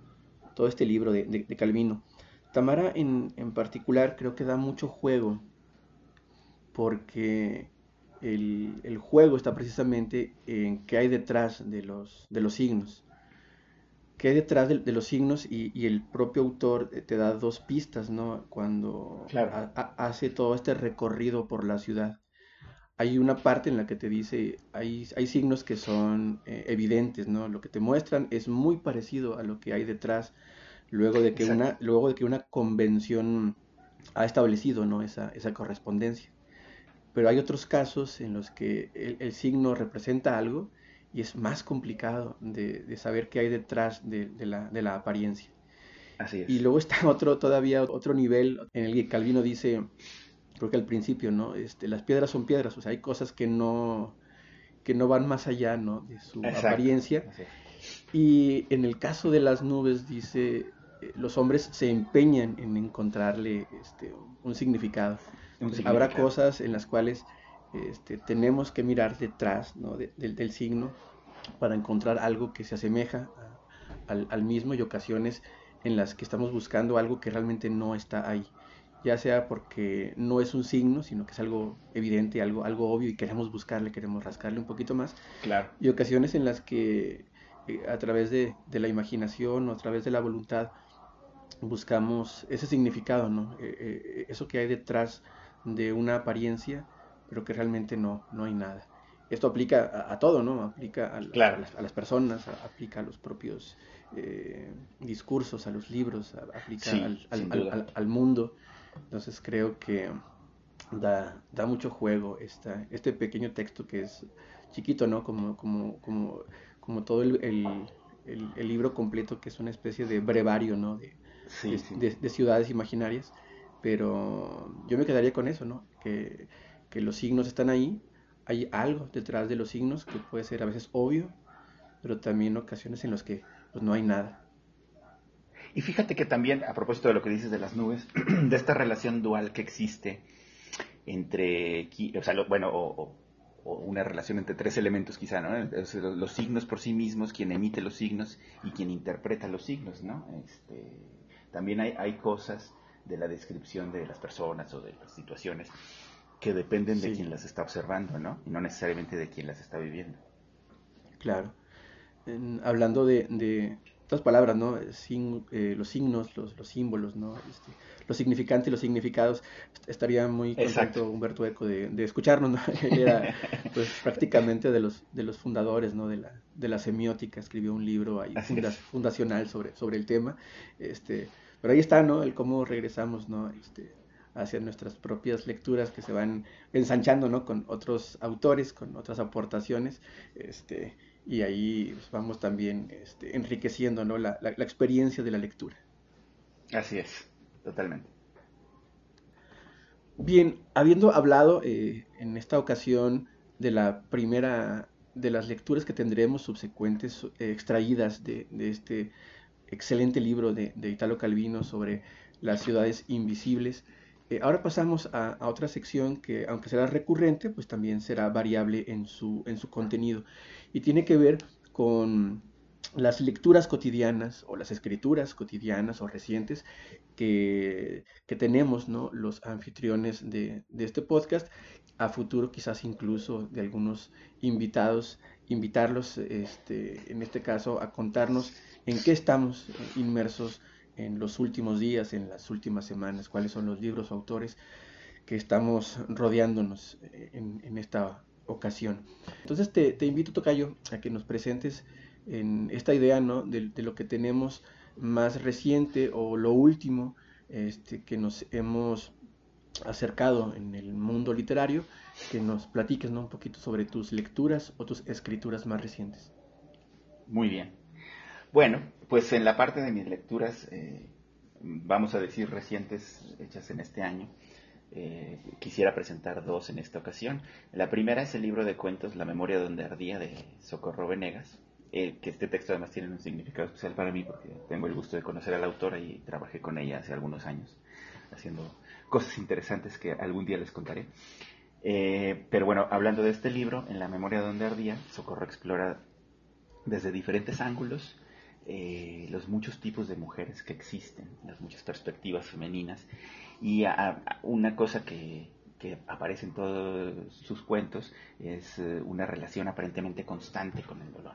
todo este libro de, de, de Calvino. Tamara en, en, particular creo que da mucho juego porque el, el, juego está precisamente en qué hay detrás de los, de los signos. ¿Qué hay detrás de, de los signos? Y, y, el propio autor te da dos pistas, ¿no? Cuando claro. a, a, hace todo este recorrido por la ciudad. Hay una parte en la que te dice, hay, hay signos que son eh, evidentes, ¿no? Lo que te muestran es muy parecido a lo que hay detrás luego de que, una, luego de que una convención ha establecido ¿no? esa, esa correspondencia. Pero hay otros casos en los que el, el signo representa algo y es más complicado de, de saber qué hay detrás de, de, la, de, la, apariencia. Así es. Y luego está otro, todavía otro nivel en el que Calvino dice, creo que al principio, ¿no? Este, las piedras son piedras, o sea, hay cosas que no, que no van más allá, ¿no? De su Exacto. apariencia. Y en el caso de las nubes dice, los hombres se empeñan en encontrarle este, un significado. Habrá cosas en las cuales este, tenemos que mirar detrás ¿no? de, de, del signo para encontrar algo que se asemeja a, al, al, mismo y ocasiones en las que estamos buscando algo que realmente no está ahí. Ya sea porque no es un signo, sino que es algo evidente, algo, algo obvio y queremos buscarle, queremos rascarle un poquito más. Claro. Y ocasiones en las que eh, a través de, de, la imaginación o a través de la voluntad buscamos ese significado, ¿no? Eh, eh, eso que hay detrás de una apariencia, pero que realmente no, no hay nada. Esto aplica a, a todo, ¿no? Aplica a, claro. a, las, a las, personas, aplica a los propios eh, discursos, a los libros, aplica sí, al, al, al, mundo. Entonces creo que da, da mucho juego esta, este pequeño texto que es chiquito, ¿no? Como, como, como, como todo el, el, el, libro completo, que es una especie de brevario, ¿no? De, sí, de, sí. de, de, ciudades imaginarias, pero yo me quedaría con eso, ¿no? Que, que, los signos están ahí, hay algo detrás de los signos que puede ser a veces obvio, pero también ocasiones en las que pues, no hay nada. Y fíjate que también, a propósito de lo que dices de las nubes, de esta relación dual que existe entre, o sea, lo, bueno, o, una relación entre tres elementos quizá, ¿no? Los signos por sí mismos, quien emite los signos y quien interpreta los signos, ¿no? Este, también hay, hay cosas de la descripción de las personas o de las situaciones que dependen de quien las está observando, ¿no? Y no necesariamente de quien las está viviendo. Claro. En, hablando de, de, otras palabras, ¿no? Sin, eh, los signos, los, los símbolos, ¿no? Este, los significantes y los significados. Estaría muy contento Exacto. Humberto Eco de, de escucharnos, ¿no? Él era pues, prácticamente de los, de los fundadores, ¿no? De la, de la semiótica, escribió un libro ahí funda, fundacional sobre, sobre el tema. Este, pero ahí está, ¿no? El cómo regresamos, ¿no? Este, hacia nuestras propias lecturas que se van ensanchando, ¿no? Con otros autores, con otras aportaciones, este, y ahí pues, vamos también este, enriqueciendo, ¿no? La, la, la, experiencia de la lectura. Así es, totalmente. Bien, habiendo hablado eh, en esta ocasión de la primera de las lecturas que tendremos subsecuentes eh, extraídas de, de, este excelente libro de, de, Italo Calvino sobre las ciudades invisibles, eh, ahora pasamos a, a, otra sección que, aunque será recurrente, pues también será variable en su, en su contenido. Y tiene que ver con las lecturas cotidianas o las escrituras cotidianas o recientes que, que tenemos ¿no? los anfitriones de, de, este podcast, a futuro quizás incluso de algunos invitados, invitarlos este, en este caso a contarnos en qué estamos inmersos en los últimos días, en las últimas semanas, cuáles son los libros o autores que estamos rodeándonos en, en esta ocasión. Entonces te, te, invito, Tocayo, a que nos presentes en esta idea ¿no? de, de, lo que tenemos más reciente o lo último este, que nos hemos acercado en el mundo literario, que nos platiques ¿no? un poquito sobre tus lecturas o tus escrituras más recientes. Muy bien. Bueno, pues en la parte de mis lecturas, eh, vamos a decir recientes, hechas en este año, eh, quisiera presentar dos en esta ocasión. La primera es el libro de cuentos La memoria donde ardía de Socorro Venegas, eh, que este texto además tiene un significado especial para mí porque tengo el gusto de conocer a la autora y trabajé con ella hace algunos años haciendo cosas interesantes que algún día les contaré. Eh, pero bueno, hablando de este libro, en la memoria donde ardía, Socorro explora desde diferentes ángulos eh, los muchos tipos de mujeres que existen, las muchas perspectivas femeninas. Y una cosa que, aparece en todos sus cuentos es eh, una relación aparentemente constante con el dolor.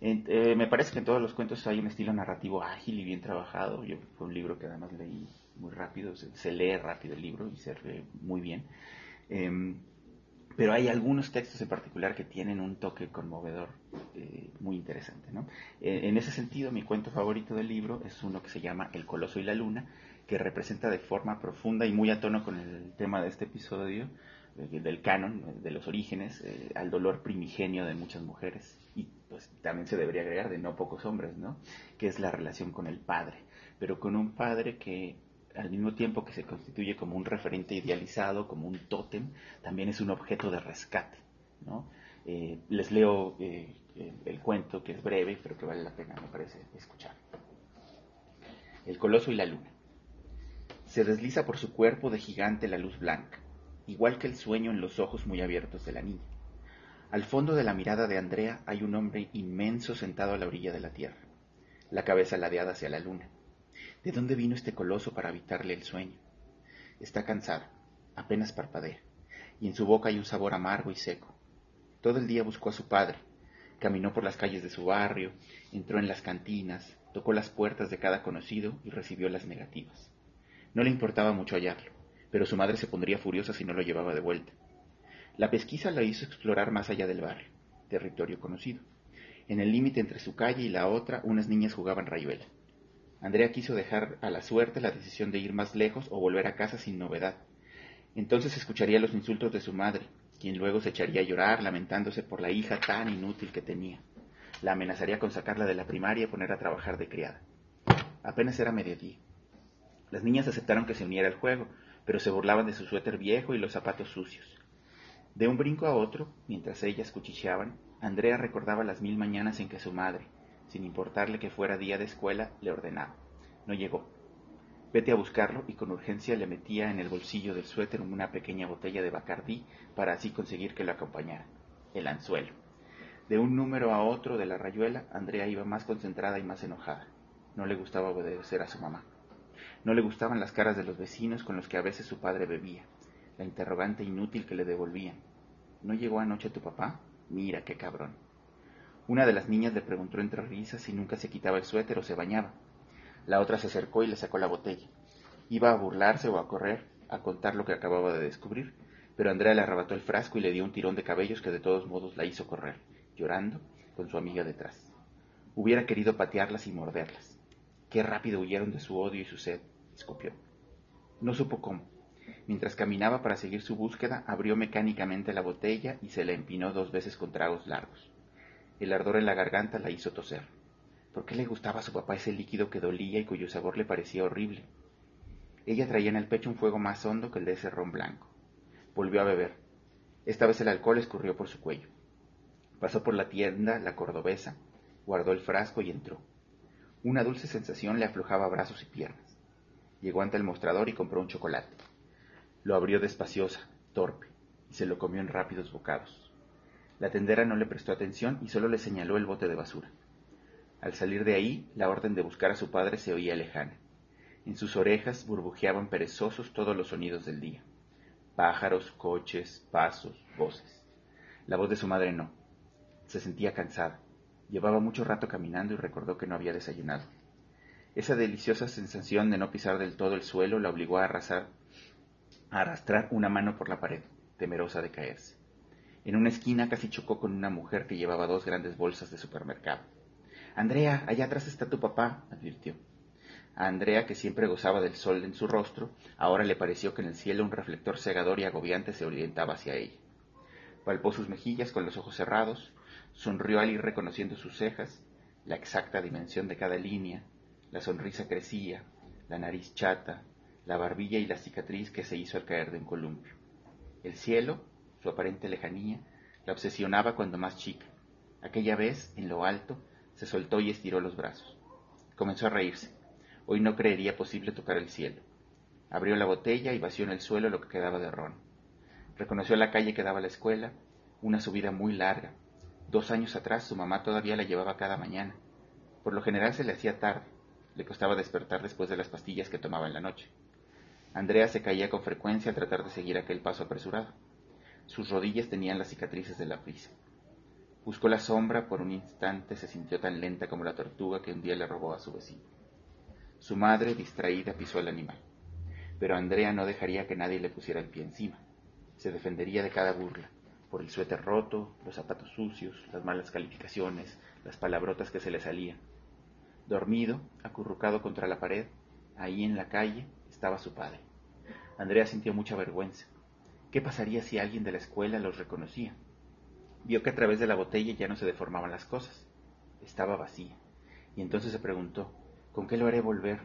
me parece que en todos los cuentos hay un estilo narrativo ágil y bien trabajado. Yo, fue un libro que además leí muy rápido, se, lee rápido el libro y se lee muy bien. Pero hay algunos textos en particular que tienen un toque conmovedor eh, muy interesante. ¿no? Eh, en ese sentido, mi cuento favorito del libro es uno que se llama El Coloso y la Luna, que representa de forma profunda y muy a tono con el tema de este episodio, eh, del canon, de los orígenes, al dolor primigenio de muchas mujeres. Y pues también se debería agregar de no pocos hombres, ¿no? que es la relación con el padre, pero con un padre que al mismo tiempo que se constituye como un referente idealizado, como un tótem, también es un objeto de rescate. ¿no? Eh, les leo eh, el cuento, que es breve, pero que vale la pena, me parece, escuchar. El coloso y la luna. Se desliza por su cuerpo de gigante la luz blanca, igual que el sueño en los ojos muy abiertos de la niña. Al fondo de la mirada de Andrea hay un hombre inmenso sentado a la orilla de la tierra, la cabeza ladeada hacia la luna ¿De dónde vino este coloso para habitarle el sueño? Está cansado, apenas parpadea, y en su boca hay un sabor amargo y seco. Todo el día buscó a su padre, caminó por las calles de su barrio, entró en las cantinas, tocó las puertas de cada conocido y recibió las negativas. No le importaba mucho hallarlo, pero su madre se pondría furiosa si no lo llevaba de vuelta. La pesquisa la hizo explorar más allá del barrio, territorio conocido. En el límite entre su calle y la otra, unas niñas jugaban rayuela. Andrea quiso dejar a la suerte la decisión de ir más lejos o volver a casa sin novedad. Entonces escucharía los insultos de su madre, quien luego se echaría a llorar lamentándose por la hija tan inútil que tenía. La amenazaría con sacarla de la primaria y poner a trabajar de criada. Apenas era mediodía. Las niñas aceptaron que se uniera al juego, pero se burlaban de su suéter viejo y los zapatos sucios. De un brinco a otro, mientras ellas cuchicheaban, Andrea recordaba las mil mañanas en que su madre, sin importarle que fuera día de escuela, le ordenaba. No llegó. Vete a buscarlo y con urgencia le metía en el bolsillo del suéter una pequeña botella de Bacardí para así conseguir que lo acompañara. El anzuelo. De un número a otro de la rayuela, Andrea iba más concentrada y más enojada. No le gustaba obedecer a su mamá. No le gustaban las caras de los vecinos con los que a veces su padre bebía, la interrogante inútil que le devolvían. ¿No llegó anoche tu papá? Mira qué cabrón. Una de las niñas le preguntó entre risas si nunca se quitaba el suéter o se bañaba. La otra se acercó y le sacó la botella. Iba a burlarse o a correr, a contar lo que acababa de descubrir, pero Andrea le arrebató el frasco y le dio un tirón de cabellos que de todos modos la hizo correr, llorando, con su amiga detrás. Hubiera querido patearlas y morderlas. Qué rápido huyeron de su odio y su sed, escupió. No supo cómo. Mientras caminaba para seguir su búsqueda, abrió mecánicamente la botella y se la empinó dos veces con tragos largos. El ardor en la garganta la hizo toser. ¿Por qué le gustaba a su papá ese líquido que dolía y cuyo sabor le parecía horrible? Ella traía en el pecho un fuego más hondo que el de ese ron blanco. Volvió a beber. Esta vez el alcohol escurrió por su cuello. Pasó por la tienda, la cordobesa, guardó el frasco y entró. Una dulce sensación le aflojaba brazos y piernas. Llegó ante el mostrador y compró un chocolate. Lo abrió despaciosa, torpe, y se lo comió en rápidos bocados. La tendera no le prestó atención y solo le señaló el bote de basura. Al salir de ahí, la orden de buscar a su padre se oía lejana. En sus orejas burbujeaban perezosos todos los sonidos del día. Pájaros, coches, pasos, voces. La voz de su madre no. Se sentía cansada. Llevaba mucho rato caminando y recordó que no había desayunado. Esa deliciosa sensación de no pisar del todo el suelo la obligó a, arrasar, a arrastrar una mano por la pared, temerosa de caerse. En una esquina casi chocó con una mujer que llevaba dos grandes bolsas de supermercado. Andrea, allá atrás está tu papá, advirtió. A Andrea, que siempre gozaba del sol en su rostro, ahora le pareció que en el cielo un reflector cegador y agobiante se orientaba hacia ella. Palpó sus mejillas con los ojos cerrados, sonrió al ir reconociendo sus cejas, la exacta dimensión de cada línea, la sonrisa crecía, la nariz chata, la barbilla y la cicatriz que se hizo al caer de un columpio. El cielo, su aparente lejanía, la obsesionaba cuando más chica. Aquella vez, en lo alto, se soltó y estiró los brazos. Comenzó a reírse. Hoy no creería posible tocar el cielo. Abrió la botella y vació en el suelo lo que quedaba de ron. Reconoció la calle que daba a la escuela, una subida muy larga. Dos años atrás su mamá todavía la llevaba cada mañana. Por lo general se le hacía tarde, le costaba despertar después de las pastillas que tomaba en la noche. Andrea se caía con frecuencia al tratar de seguir aquel paso apresurado. Sus rodillas tenían las cicatrices de la prisa. Buscó la sombra, por un instante se sintió tan lenta como la tortuga que un día le robó a su vecino. Su madre, distraída, pisó al animal. Pero Andrea no dejaría que nadie le pusiera el pie encima. Se defendería de cada burla, por el suéter roto, los zapatos sucios, las malas calificaciones, las palabrotas que se le salían. Dormido, acurrucado contra la pared, ahí en la calle, estaba su padre. Andrea sintió mucha vergüenza. ¿Qué pasaría si alguien de la escuela los reconocía? Vio que a través de la botella ya no se deformaban las cosas. Estaba vacía. Y entonces se preguntó, ¿con qué lo haré volver?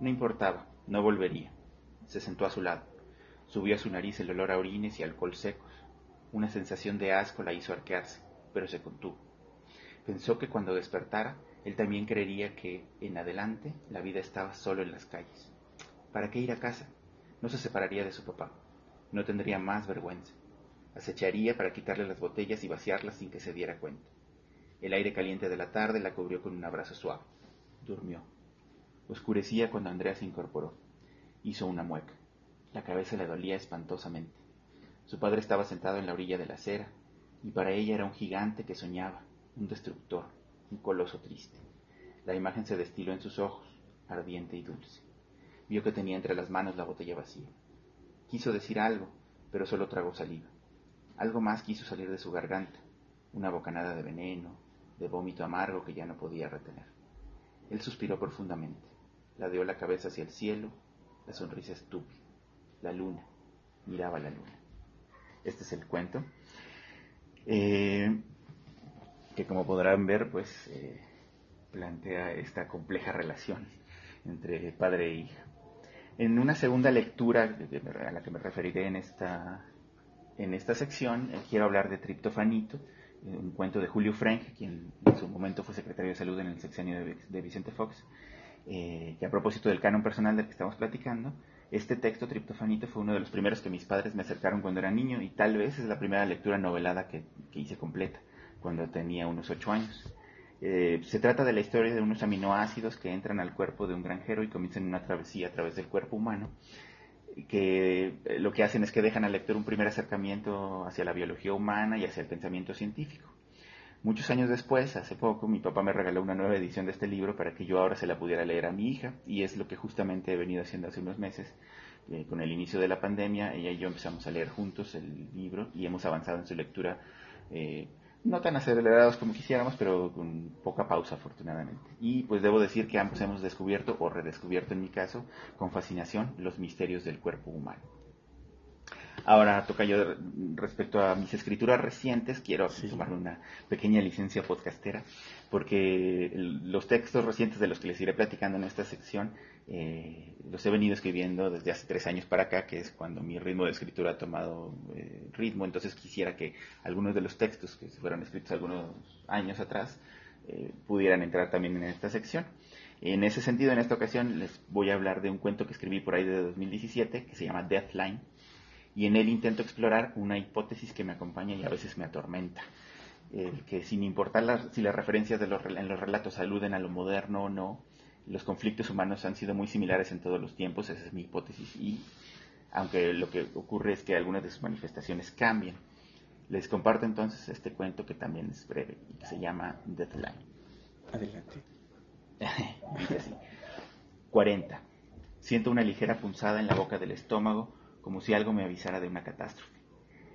No importaba, no volvería. Se sentó a su lado. Subió a su nariz el olor a orines y alcohol secos. Una sensación de asco la hizo arquearse, pero se contuvo. Pensó que cuando despertara, él también creería que, en adelante, la vida estaba solo en las calles. ¿Para qué ir a casa? No se separaría de su papá. No tendría más vergüenza. Acecharía para quitarle las botellas y vaciarlas sin que se diera cuenta. El aire caliente de la tarde la cubrió con un abrazo suave. Durmió. Oscurecía cuando Andrea se incorporó. Hizo una mueca. La cabeza le dolía espantosamente. Su padre estaba sentado en la orilla de la acera, y para ella era un gigante que soñaba, un destructor, un coloso triste. La imagen se destiló en sus ojos, ardiente y dulce. Vio que tenía entre las manos la botella vacía. Quiso decir algo, pero solo tragó saliva. Algo más quiso salir de su garganta, una bocanada de veneno, de vómito amargo que ya no podía retener. Él suspiró profundamente, ladeó la cabeza hacia el cielo, la sonrisa estúpida. La luna, miraba la luna. Este es el cuento. Eh, que como podrán ver, pues eh, plantea esta compleja relación entre padre e hija. En una segunda lectura a la que me referiré en esta, en esta sección, eh, quiero hablar de Triptofanito, eh, un cuento de Julio Frank, quien en su momento fue secretario de salud en el sexenio de, Vicente Fox, eh, que a propósito del canon personal del que estamos platicando, este texto, Triptofanito, fue uno de los primeros que mis padres me acercaron cuando era niño y tal vez es la primera lectura novelada que, que hice completa, cuando tenía unos ocho años. Eh, se trata de la historia de unos aminoácidos que entran al cuerpo de un granjero y comienzan una travesía a través del cuerpo humano, que eh, lo que hacen es que dejan al lector un primer acercamiento hacia la biología humana y hacia el pensamiento científico. Muchos años después, hace poco, mi papá me regaló una nueva edición de este libro para que yo ahora se la pudiera leer a mi hija, y es lo que justamente he venido haciendo hace unos meses. Eh, con el inicio de la pandemia, ella y yo empezamos a leer juntos el libro y hemos avanzado en su lectura no tan acelerados como quisiéramos, pero con poca pausa afortunadamente. Y pues debo decir que ambos hemos descubierto, o redescubierto en mi caso, con fascinación los misterios del cuerpo humano. Ahora toca yo respecto a mis escrituras recientes, quiero tomar una pequeña licencia podcastera, porque los textos recientes de los que les iré platicando en esta sección eh, los he venido escribiendo desde hace tres años para acá, que es cuando mi ritmo de escritura ha tomado eh, ritmo, entonces quisiera que algunos de los textos que fueron escritos algunos años atrás eh, pudieran entrar también en esta sección. En ese sentido, en esta ocasión les voy a hablar de un cuento que escribí por ahí de 2017, que se llama Deathline, y en él intento explorar una hipótesis que me acompaña y a veces me atormenta. El que sin importar si las referencias de los, en los relatos aluden a lo moderno o no, los conflictos humanos han sido muy similares en todos los tiempos, esa es mi hipótesis, y aunque lo que ocurre es que algunas de sus manifestaciones cambian. Les comparto entonces este cuento que también es breve y que se llama Deadline. Adelante. 40. Siento una ligera punzada en la boca del estómago como si algo me avisara de una catástrofe.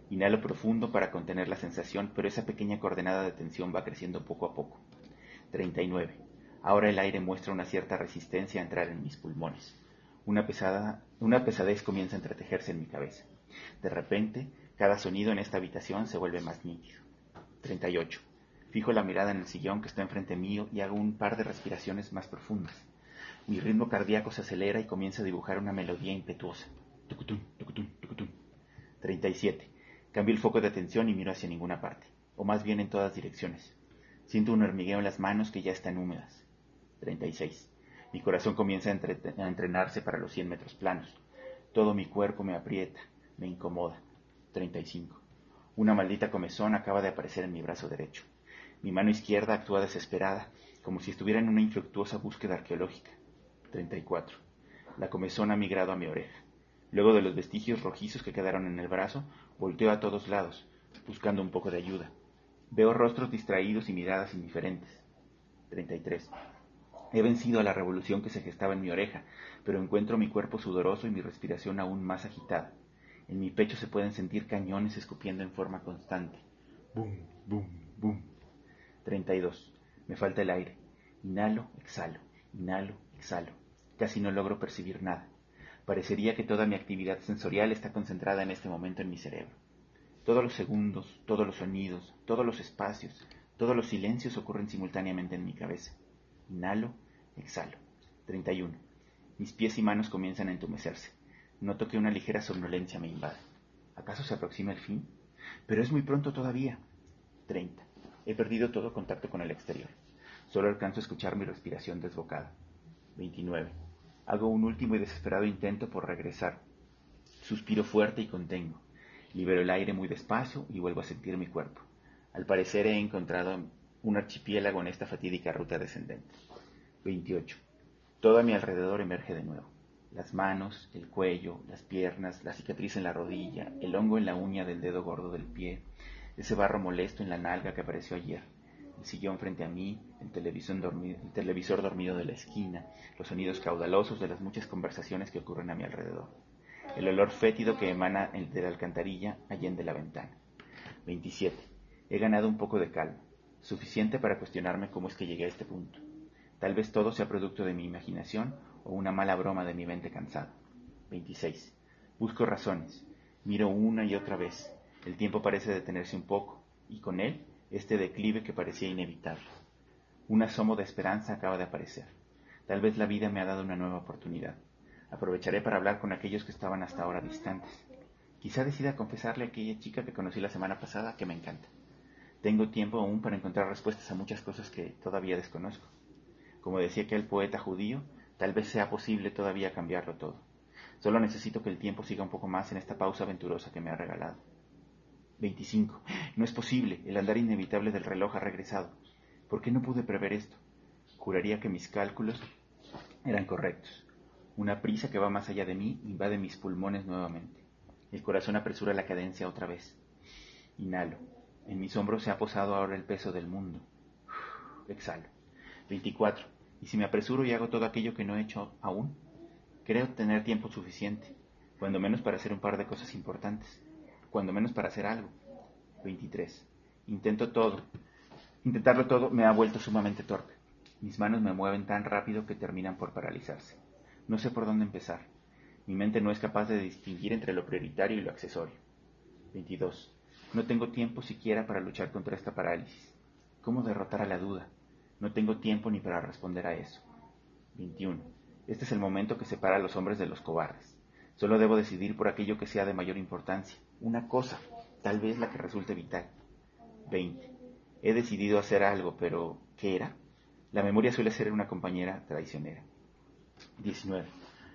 Inhalo profundo para contener la sensación, pero esa pequeña coordenada de tensión va creciendo poco a poco. 39. Ahora el aire muestra una cierta resistencia a entrar en mis pulmones. Una, pesada, una pesadez comienza a entretejerse en mi cabeza. De repente, cada sonido en esta habitación se vuelve más nítido. 38. Fijo la mirada en el sillón que está enfrente mío y hago un par de respiraciones más profundas. Mi ritmo cardíaco se acelera y comienza a dibujar una melodía impetuosa. Tucutún, tucutún, tucutún. 37. Cambio el foco de atención y miro hacia ninguna parte, o más bien en todas direcciones. Siento un hormigueo en las manos que ya están húmedas. 36. Mi corazón comienza a, entrenarse para los 100 metros planos. Todo mi cuerpo me aprieta, me incomoda. 35. Una maldita comezón acaba de aparecer en mi brazo derecho. Mi mano izquierda actúa desesperada, como si estuviera en una infructuosa búsqueda arqueológica. 34. La comezón ha migrado a mi oreja. Luego de los vestigios rojizos que quedaron en el brazo, volteo a todos lados, buscando un poco de ayuda. Veo rostros distraídos y miradas indiferentes. 33. He vencido a la revolución que se gestaba en mi oreja, pero encuentro mi cuerpo sudoroso y mi respiración aún más agitada. En mi pecho se pueden sentir cañones escupiendo en forma constante. Bum, bum, bum. 32. Me falta el aire. Inhalo, exhalo, inhalo, exhalo. Casi no logro percibir nada. Parecería que toda mi actividad sensorial está concentrada en este momento en mi cerebro. Todos los segundos, todos los sonidos, todos los espacios, todos los silencios ocurren simultáneamente en mi cabeza. Inhalo, exhalo. 31. Mis pies y manos comienzan a entumecerse. Noto que una ligera somnolencia me invade. ¿Acaso se aproxima el fin? Pero es muy pronto todavía. 30. He perdido todo contacto con el exterior. Solo alcanzo a escuchar mi respiración desbocada. 29. Hago un último y desesperado intento por regresar. Suspiro fuerte y contengo. Libero el aire muy despacio y vuelvo a sentir mi cuerpo. Al parecer he encontrado un archipiélago en esta fatídica ruta descendente. 28. Todo a mi alrededor emerge de nuevo. Las manos, el cuello, las piernas, la cicatriz en la rodilla, el hongo en la uña del dedo gordo del pie, ese barro molesto en la nalga que apareció ayer, el sillón frente a mí, el televisor, dormido, dormido de la esquina, los sonidos caudalosos de las muchas conversaciones que ocurren a mi alrededor el olor fétido que emana de la alcantarilla allende la ventana. 27. He ganado un poco de calma, suficiente para cuestionarme cómo es que llegué a este punto. Tal vez todo sea producto de mi imaginación o una mala broma de mi mente cansada. 26. Busco razones. Miro una y otra vez. El tiempo parece detenerse un poco, y con él este declive que parecía inevitable. Un asomo de esperanza acaba de aparecer. Tal vez la vida me ha dado una nueva oportunidad. Aprovecharé para hablar con aquellos que estaban hasta ahora distantes. Quizá decida confesarle a aquella chica que conocí la semana pasada que me encanta. Tengo tiempo aún para encontrar respuestas a muchas cosas que todavía desconozco. Como decía aquel poeta judío, tal vez sea posible todavía cambiarlo todo. Solo necesito que el tiempo siga un poco más en esta pausa aventurosa que me ha regalado. 25. No es posible. El andar inevitable del reloj ha regresado. ¿Por qué no pude prever esto? Juraría que mis cálculos eran correctos. Una prisa que va más allá de mí invade mis pulmones nuevamente. El corazón apresura la cadencia otra vez. Inhalo. En mis hombros se ha posado ahora el peso del mundo. Exhalo. 24. ¿Y si me apresuro y hago todo aquello que no he hecho aún? Creo tener tiempo suficiente, cuando menos para hacer un par de cosas importantes, cuando menos para hacer algo. 23. Intento todo. Intentarlo todo me ha vuelto sumamente torpe. Mis manos me mueven tan rápido que terminan por paralizarse. No sé por dónde empezar. Mi mente no es capaz de distinguir entre lo prioritario y lo accesorio. 22. No tengo tiempo siquiera para luchar contra esta parálisis. ¿Cómo derrotar a la duda? No tengo tiempo ni para responder a eso. 21. Este es el momento que separa a los hombres de los cobardes. Solo debo decidir por aquello que sea de mayor importancia. Una cosa, tal vez la que resulte vital. 20. He decidido hacer algo, pero ¿qué era? La memoria suele ser una compañera traicionera. 19.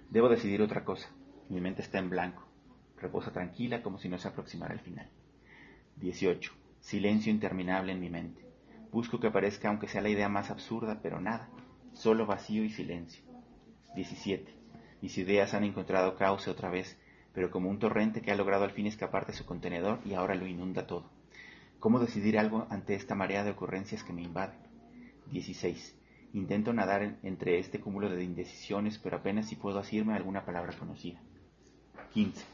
Debo decidir otra cosa. Mi mente está en blanco. Reposa tranquila como si no se aproximara el final. 18. Silencio interminable en mi mente. Busco que aparezca aunque sea la idea más absurda, pero nada. Solo vacío y silencio. 17. Mis ideas han encontrado cauce otra vez, pero como un torrente que ha logrado al fin escapar de su contenedor y ahora lo inunda todo. ¿Cómo decidir algo ante esta marea de ocurrencias que me invaden? 16. Intento nadar entre este cúmulo de indecisiones, pero apenas si puedo asirme alguna palabra conocida. 15.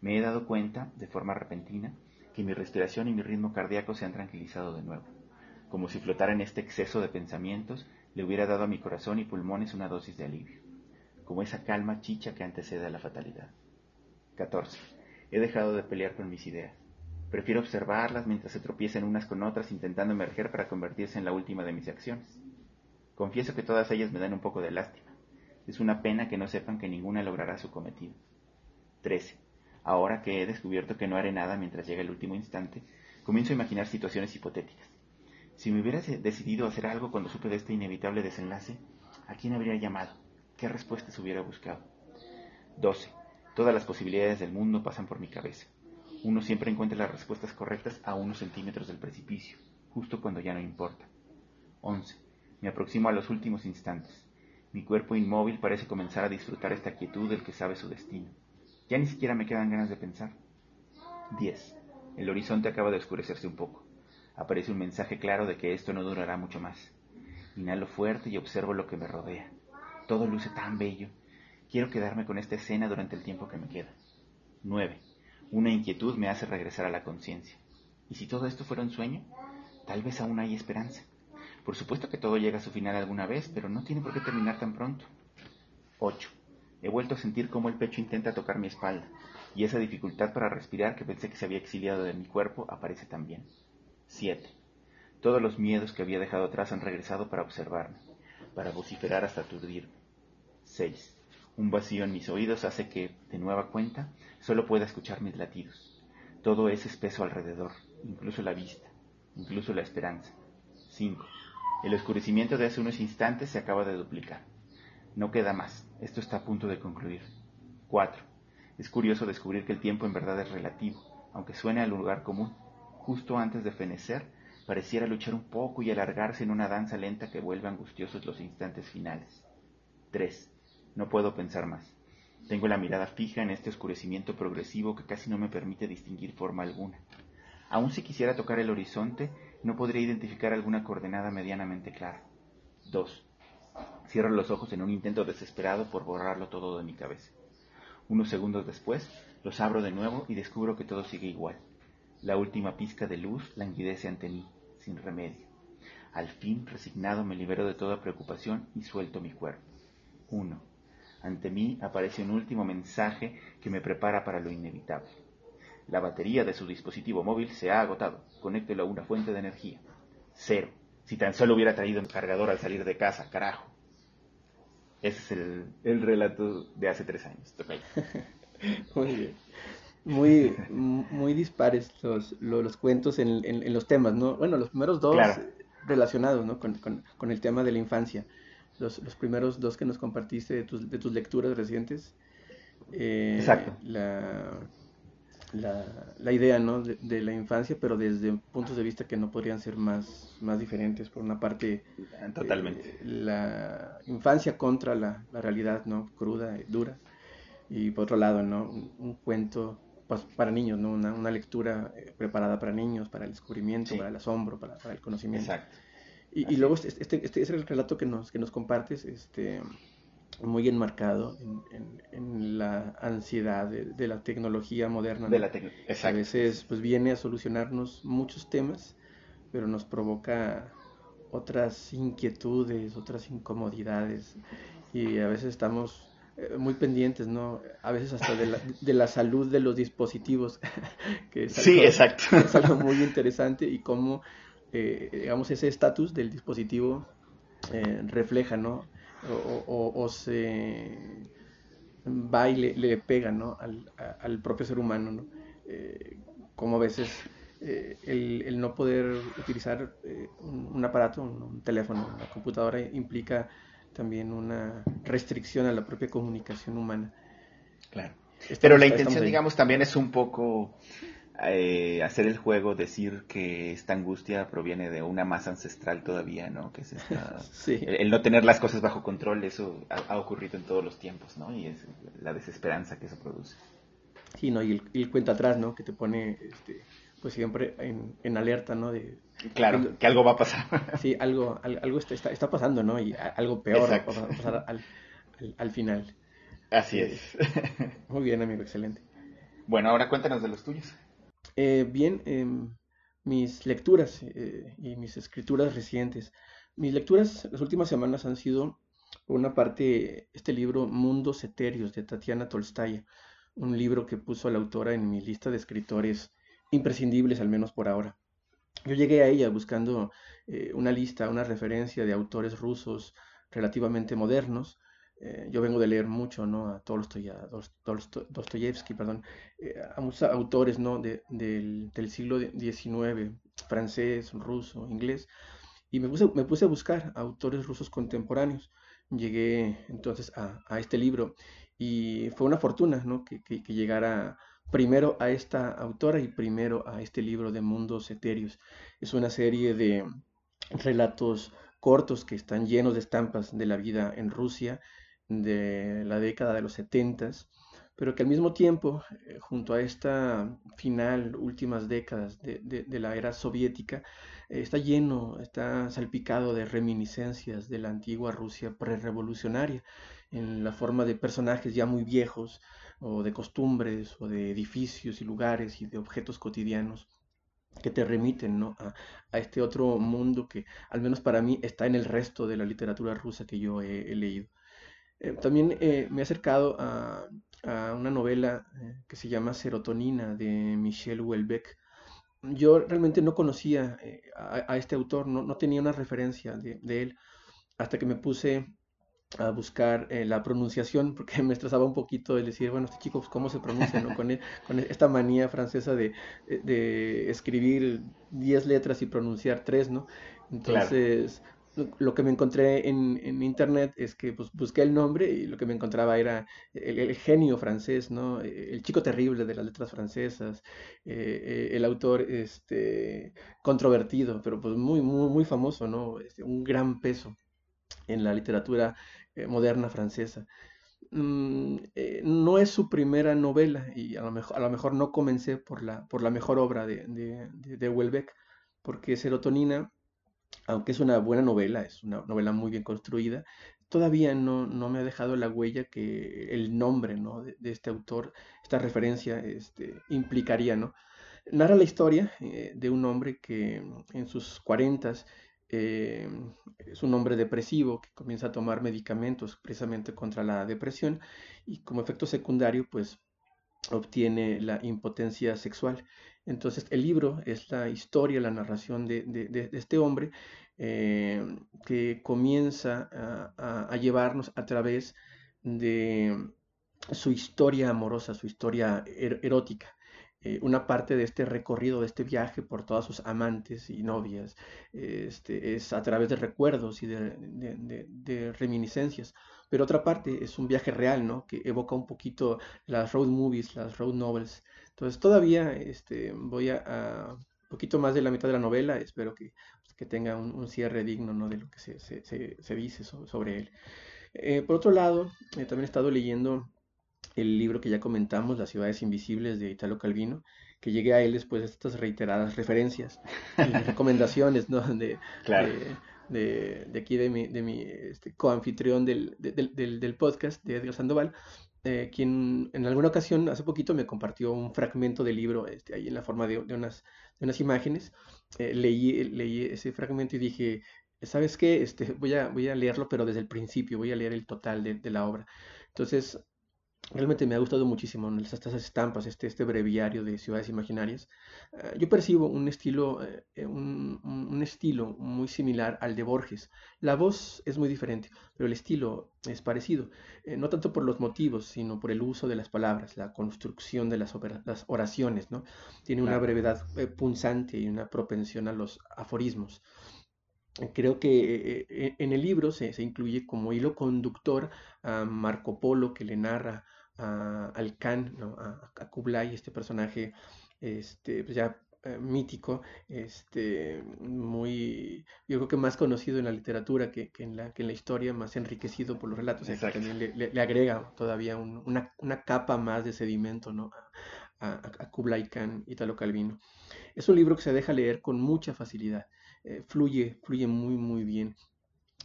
Me he dado cuenta, de forma repentina, que mi respiración y mi ritmo cardíaco se han tranquilizado de nuevo. Como si flotara en este exceso de pensamientos, le hubiera dado a mi corazón y pulmones una dosis de alivio. Como esa calma chicha que antecede a la fatalidad. 14. He dejado de pelear con mis ideas. Prefiero observarlas mientras se tropiezan unas con otras intentando emerger para convertirse en la última de mis acciones. Confieso que todas ellas me dan un poco de lástima. Es una pena que no sepan que ninguna logrará su cometido. 13. Ahora que he descubierto que no haré nada mientras llegue el último instante, comienzo a imaginar situaciones hipotéticas. Si me hubiera decidido hacer algo cuando supe de este inevitable desenlace, ¿a quién habría llamado? ¿Qué respuestas hubiera buscado? 12. Todas las posibilidades del mundo pasan por mi cabeza. Uno siempre encuentra las respuestas correctas a unos centímetros del precipicio, justo cuando ya no importa. 11. Me aproximo a los últimos instantes. Mi cuerpo inmóvil parece comenzar a disfrutar esta quietud del que sabe su destino. Ya ni siquiera me quedan ganas de pensar. 10. El horizonte acaba de oscurecerse un poco. Aparece un mensaje claro de que esto no durará mucho más. Inhalo fuerte y observo lo que me rodea. Todo luce tan bello. Quiero quedarme con esta escena durante el tiempo que me queda. 9. Una inquietud me hace regresar a la conciencia. ¿Y si todo esto fuera un sueño? Tal vez aún hay esperanza. Por supuesto que todo llega a su final alguna vez, pero no tiene por qué terminar tan pronto. 8. He vuelto a sentir cómo el pecho intenta tocar mi espalda, y esa dificultad para respirar que pensé que se había exiliado de mi cuerpo aparece también. 7. Todos los miedos que había dejado atrás han regresado para observarme, para vociferar hasta aturdirme. 6. Un vacío en mis oídos hace que, de nueva cuenta, solo pueda escuchar mis latidos. Todo es espeso alrededor, incluso la vista, incluso la esperanza. 5. El oscurecimiento de hace unos instantes se acaba de duplicar. No queda más. Esto está a punto de concluir. 4. Es curioso descubrir que el tiempo en verdad es relativo, aunque suene al lugar común. Justo antes de fenecer, pareciera luchar un poco y alargarse en una danza lenta que vuelve angustiosos los instantes finales. 3. No puedo pensar más. Tengo la mirada fija en este oscurecimiento progresivo que casi no me permite distinguir forma alguna. Aun si quisiera tocar el horizonte, no podría identificar alguna coordenada medianamente clara. 2. Cierro los ojos en un intento desesperado por borrarlo todo de mi cabeza. Unos segundos después, los abro de nuevo y descubro que todo sigue igual. La última pizca de luz languidece ante mí, sin remedio. Al fin, resignado, me libero de toda preocupación y suelto mi cuerpo. 1. Ante mí aparece un último mensaje que me prepara para lo inevitable. La batería de su dispositivo móvil se ha agotado. Conéctelo a una fuente de energía. Cero. Si tan solo hubiera traído un cargador al salir de casa, carajo. Ese es el, relato de hace tres años. muy bien. Muy, muy dispares los, los, cuentos en, en, los temas, ¿no? Bueno, los primeros dos relacionados, ¿no? Con, con, el tema de la infancia. Los, los, primeros dos que nos compartiste de tus, de tus lecturas recientes. Eh, Exacto. La, la, la idea ¿no? de, la infancia, pero desde puntos de vista que no podrían ser más, más diferentes. Por una parte, totalmente eh, la infancia contra la, la, realidad ¿no? cruda, y dura, y por otro lado, ¿no? un, cuento pues, para niños, ¿no? una, una lectura eh, preparada para niños, para el descubrimiento, para el asombro, para, para el conocimiento. Exacto. Y, y, luego este, este, este, es el relato que nos, que nos compartes, este, muy enmarcado en, en, la ansiedad de, la tecnología moderna. De la a veces pues viene a solucionarnos muchos temas, pero nos provoca otras inquietudes, otras incomodidades y a veces estamos eh, muy pendientes, ¿no? A veces hasta de la, de la salud de los dispositivos, que es algo, sí, exacto. es algo muy interesante y cómo, eh, digamos, ese estatus del dispositivo eh, refleja, ¿no? O, se va y le, pega ¿no? al, al, propio ser humano, ¿no? Eh, como a veces eh, el, el, no poder utilizar eh, un, aparato, un, teléfono, una computadora implica también una restricción a la propia comunicación humana. Claro. Pero la intención, digamos, también es un poco eh, hacer el juego, decir que esta angustia proviene de una masa ancestral todavía, ¿no? Que es el, no tener las cosas bajo control, eso ha, ocurrido en todos los tiempos, ¿no? Y es la desesperanza que eso produce. Sí, ¿no? Y el, el cuento atrás, ¿no? Que te pone, este, pues siempre en, en alerta, ¿no? De, claro, que algo va a pasar. sí, algo, algo está, está, pasando, ¿no? Y algo peor va a pasar al, al, final. Así es. Muy bien, amigo, excelente. Bueno, ahora cuéntanos de los tuyos. Eh, bien, em, mis lecturas eh, y mis escrituras recientes. Mis lecturas las últimas semanas han sido, por una parte, este libro Mundos Etéreos de Tatiana Tolstaya, un libro que puso a la autora en mi lista de escritores imprescindibles, al menos por ahora. Yo llegué a ella buscando eh, una lista, una referencia de autores rusos relativamente modernos, eh, yo vengo de leer mucho, ¿no? A Tolstoy, a Dostoyevsky, perdón, eh, a muchos autores, ¿no? De, del, del, siglo XIX, francés, ruso, inglés, y me puse, me puse a buscar autores rusos contemporáneos. Llegué entonces a, a, este libro y fue una fortuna, ¿no? Que, que, llegara primero a esta autora y primero a este libro de Mundos Etéreos. Es una serie de relatos cortos que están llenos de estampas de la vida en Rusia de la década de los setentas, pero que al mismo tiempo, eh, junto a esta final, últimas décadas de, la era soviética, eh, está lleno, está salpicado de reminiscencias de la antigua Rusia prerevolucionaria, en la forma de personajes ya muy viejos, o de costumbres, o de edificios y lugares y de objetos cotidianos que te remiten a, este otro mundo que al menos para mí está en el resto de la literatura rusa que yo he, leído. Eh, también eh, me he acercado a, una novela eh, que se llama Serotonina de Michel Houellebecq. Yo realmente no conocía a, este autor, no, tenía una referencia de, de, él hasta que me puse a buscar la pronunciación, porque me estresaba un poquito el decir, bueno, este chico, pues, ¿cómo se pronuncia? ¿no? Con, e, con, esta manía francesa de, de escribir 10 letras y pronunciar 3, ¿no? Entonces, lo que me encontré en, en, internet es que pues, busqué el nombre y lo que me encontraba era el, genio francés, ¿no? El chico terrible de las letras francesas, eh, el autor este, controvertido, pero pues muy, muy, muy famoso, ¿no? Este, un gran peso en la literatura eh, moderna francesa. Mm, eh, no es su primera novela y a lo mejor, a lo mejor no comencé por la, por la mejor obra de, de, de, Houellebecq, porque Serotonina, aunque es una buena novela, es una novela muy bien construida, todavía no, no me ha dejado la huella que el nombre ¿no? de, este autor, esta referencia este, implicaría. ¿no? Narra la historia eh, de un hombre que en sus cuarentas eh, es un hombre depresivo que comienza a tomar medicamentos precisamente contra la depresión y como efecto secundario pues obtiene la impotencia sexual. Entonces el libro es la historia, la narración de, este hombre eh, que comienza a, llevarnos a través de su historia amorosa, su historia er, erótica. Eh, una parte de este recorrido, de este viaje por todas sus amantes y novias, este, es a través de recuerdos y de, reminiscencias. Pero otra parte es un viaje real, ¿no? Que evoca un poquito las road movies, las road novels. Entonces todavía este, voy a, un poquito más de la mitad de la novela, espero que, pues, que tenga un, cierre digno, ¿no? De lo que se, se, dice sobre, él. Eh, por otro lado, eh, también he estado leyendo el libro que ya comentamos, Las ciudades invisibles de Italo Calvino, que llegué a él después de estas reiteradas referencias y recomendaciones ¿no? de, de, de, aquí de mi, de mi este, coanfitrión del, del, del, podcast, de Edgar Sandoval, eh, quien en alguna ocasión, hace poquito, me compartió un fragmento del libro este, ahí en la forma de, unas, de unas imágenes. Eh, leí, leí ese fragmento y dije, ¿sabes qué? Este, voy, a, voy a leerlo, pero desde el principio, voy a leer el total de, de la obra. Entonces, Realmente me ha gustado muchísimo estas estampas, este, este breviario de ciudades imaginarias. Eh, yo percibo un estilo, eh, un, estilo muy similar al de Borges. La voz es muy diferente, pero el estilo es parecido. Eh, no tanto por los motivos, sino por el uso de las palabras, la construcción de las, oraciones. ¿no? Tiene una brevedad punzante y una propensión a los aforismos creo que en el libro se, se, incluye como hilo conductor a Marco Polo que le narra al Khan, a, Kublai, este personaje este, pues ya eh, mítico, este, muy, yo creo que más conocido en la literatura que, en, la, que en la historia, más enriquecido por los relatos, que también le, agrega todavía una, capa más de sedimento ¿no? a, Kublai Khan, Italo Calvino. Es un libro que se deja leer con mucha facilidad, eh, fluye, fluye muy, muy bien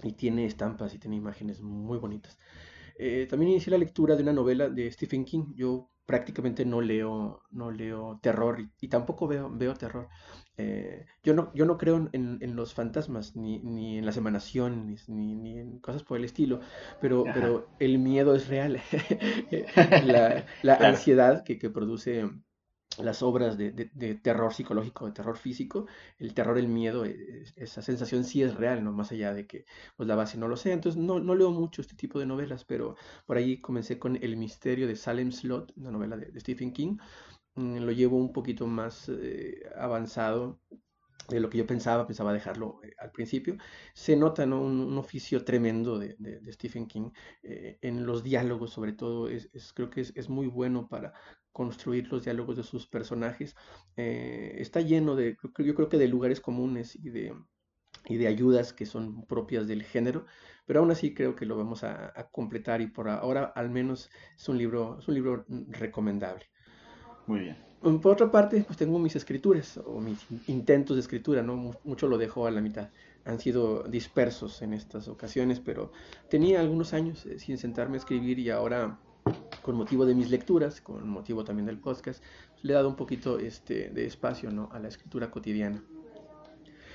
y tiene estampas y tiene imágenes muy bonitas. Eh, también inicié la lectura de una novela de Stephen King. Yo prácticamente no leo, no leo terror y, tampoco veo, veo terror. Eh, yo, no, yo no creo en, los fantasmas, ni, ni, en las emanaciones, ni, ni, en cosas por el estilo, pero, pero el miedo es real. la, la ansiedad que, que produce las obras de, terror psicológico, de terror físico, el terror, el miedo, e, esa sensación sí es real, ¿no? Más allá de que pues, la base no lo sea. Entonces no, no, leo mucho este tipo de novelas, pero por ahí comencé con El misterio de Salem Slot, una novela de, Stephen King. Mm, lo llevo un poquito más eh, avanzado de lo que yo pensaba, pensaba dejarlo eh, al principio. Se nota un, oficio tremendo de, Stephen King eh, en los diálogos, sobre todo, es, creo que es, muy bueno para construir los diálogos de sus personajes. Eh, está lleno de, yo creo que de lugares comunes y de, y de ayudas que son propias del género, pero aún así creo que lo vamos a, a completar y por ahora al menos es un libro, es un libro recomendable. Muy bien. Por otra parte, pues tengo mis escrituras o mis intentos de escritura, ¿no? Mucho lo dejo a la mitad. Han sido dispersos en estas ocasiones, pero tenía algunos años eh, sin sentarme a escribir y ahora, con motivo de mis lecturas, con motivo también del podcast, le he dado un poquito este, de espacio, ¿no? A la escritura cotidiana.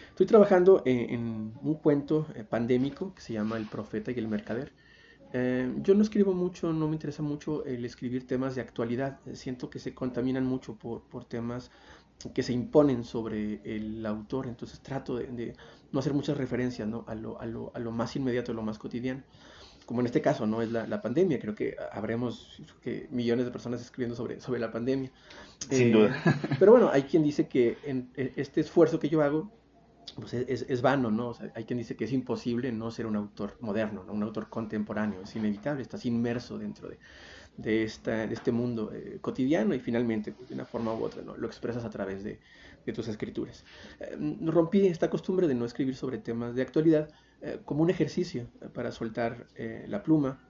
Estoy trabajando en, un cuento eh, pandémico que se llama El Profeta y el Mercader eh, yo no escribo mucho, no me interesa mucho el escribir temas de actualidad. Siento que se contaminan mucho por, por temas que se imponen sobre el autor, entonces trato de, no hacer muchas referencias ¿no? a, lo, a, lo, a, lo, más inmediato, a lo más cotidiano. Como en este caso, ¿no? Es la, la pandemia, creo que habremos que millones de personas escribiendo sobre, sobre la pandemia. Sin eh, duda. Pero bueno, hay quien dice que en e, este esfuerzo que yo hago pues es, es, vano, ¿no? hay quien dice que es imposible no ser un autor moderno, ¿no? un autor contemporáneo, es inevitable, estás inmerso dentro de, de, esta, de este mundo eh, cotidiano y finalmente, pues, de una forma u otra, ¿no? lo expresas a través de, de tus escrituras. Eh, rompí esta costumbre de no escribir sobre temas de actualidad eh, como un ejercicio para soltar la pluma,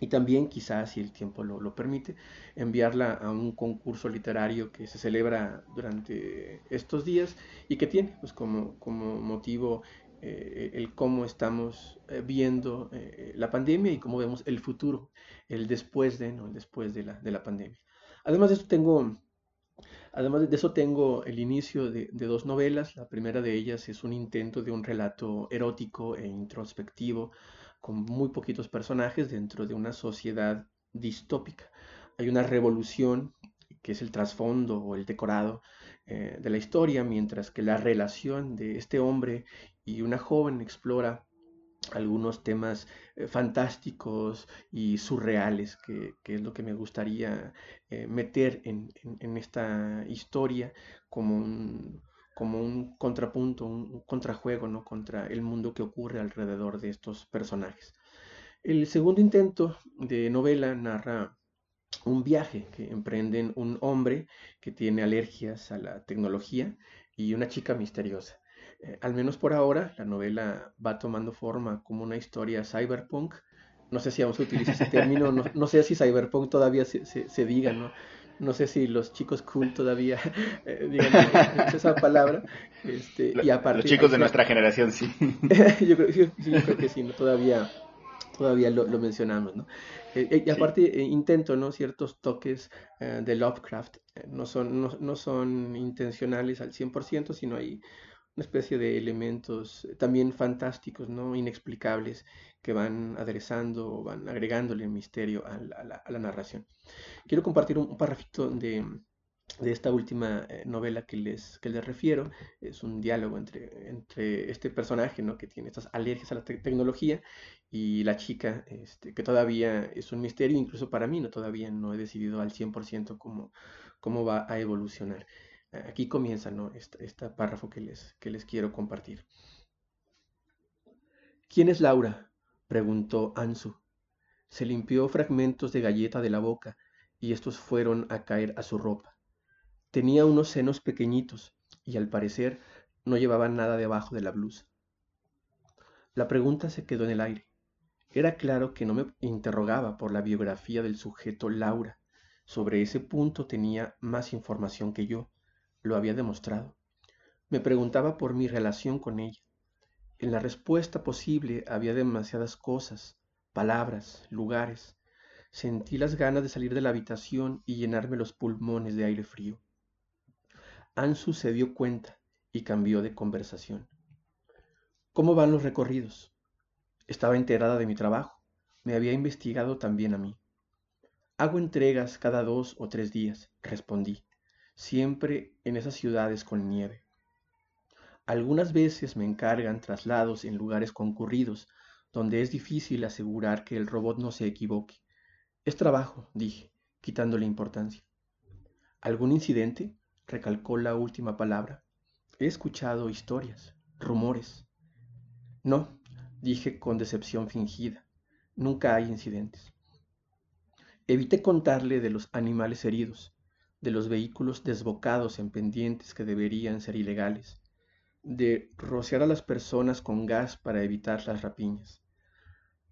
y también quizás, si el tiempo lo, permite, enviarla a un concurso literario que se celebra durante estos días y que tiene pues, como, como motivo eh, el cómo estamos eh, viendo eh, la pandemia y cómo vemos el futuro, el después de, ¿no? el después de la, de la pandemia. Además de eso tengo... Además de eso tengo el inicio de, de, dos novelas. La primera de ellas es un intento de un relato erótico e introspectivo con muy poquitos personajes dentro de una sociedad distópica. Hay una revolución que es el trasfondo o el decorado eh, de la historia, mientras que la relación de este hombre y una joven explora algunos temas eh, fantásticos y surreales, que, es lo que me gustaría eh, meter en, en, esta historia como un, como un contrapunto, un, contrajuego ¿no? contra el mundo que ocurre alrededor de estos personajes. El segundo intento de novela narra un viaje que emprenden un hombre que tiene alergias a la tecnología y una chica misteriosa. Eh, al menos por ahora, la novela va tomando forma como una historia cyberpunk. No sé si aún se utiliza ese término, no, sé si cyberpunk todavía se, se diga, ¿no? No sé si los chicos cool todavía eh, digan esa palabra. Este, y aparte, los chicos de nuestra generación, sí. yo, creo, que sí, ¿no? todavía, todavía lo, mencionamos. ¿no? Eh, eh, y aparte intento ¿no? ciertos toques de Lovecraft. no, son, no, no, son intencionales al 100%, sino hay una especie de elementos también fantásticos, ¿no? inexplicables, que van aderezando o van agregándole misterio a la, narración. Quiero compartir un, un de, esta última eh, novela que les, que les refiero. Es un diálogo entre, entre este personaje ¿no? que tiene estas alergias a la tecnología y la chica, este, que todavía es un misterio, incluso para mí, ¿no? todavía no he decidido al 100% cómo, cómo va a evolucionar. Aquí comienza ¿no? este, párrafo que les, que les quiero compartir. ¿Quién es Laura? preguntó Ansu. Se limpió fragmentos de galleta de la boca y estos fueron a caer a su ropa. Tenía unos senos pequeñitos y al parecer no llevaba nada debajo de la blusa. La pregunta se quedó en el aire. Era claro que no me interrogaba por la biografía del sujeto Laura. Sobre ese punto tenía más información que yo lo había demostrado. Me preguntaba por mi relación con ella. En la respuesta posible había demasiadas cosas, palabras, lugares. Sentí las ganas de salir de la habitación y llenarme los pulmones de aire frío. Ansu se dio cuenta y cambió de conversación. ¿Cómo van los recorridos? Estaba enterada de mi trabajo. Me había investigado también a mí. Hago entregas cada dos o tres días, respondí siempre en esas ciudades con nieve. Algunas veces me encargan traslados en lugares concurridos, donde es difícil asegurar que el robot no se equivoque. Es trabajo, dije, quitándole importancia. ¿Algún incidente? recalcó la última palabra. He escuchado historias, rumores. No, dije con decepción fingida. Nunca hay incidentes. Evité contarle de los animales heridos, de los vehículos desbocados en pendientes que deberían ser ilegales, de rociar a las personas con gas para evitar las rapiñas.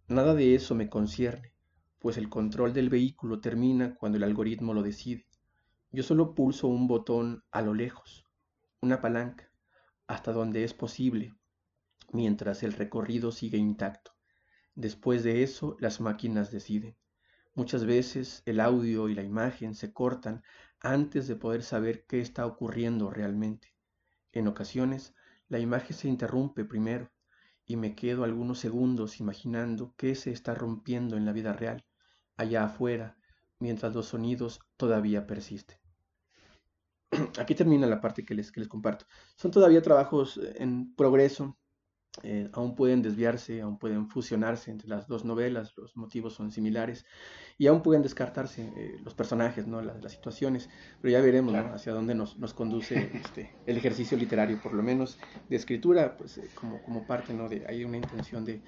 Nada de eso me concierne, pues el control del vehículo termina cuando el algoritmo lo decide. Yo solo pulso un botón a lo lejos, una palanca, hasta donde es posible, mientras el recorrido sigue intacto. Después de eso, las máquinas deciden. Muchas veces el audio y la imagen se cortan antes de poder saber qué está ocurriendo realmente. En ocasiones, la imagen se interrumpe primero y me quedo algunos segundos imaginando qué se está rompiendo en la vida real, allá afuera, mientras los sonidos todavía persisten. Aquí termina la parte que les, que les comparto. Son todavía trabajos en progreso, eh, aún pueden desviarse, aún pueden fusionarse entre las dos novelas, los motivos son similares y aún pueden descartarse eh, los personajes, ¿no? las, las, situaciones, pero ya veremos hacia dónde nos, nos conduce este, el ejercicio literario, por lo menos de escritura, pues eh, como, como parte, ¿no? de, hay una intención de,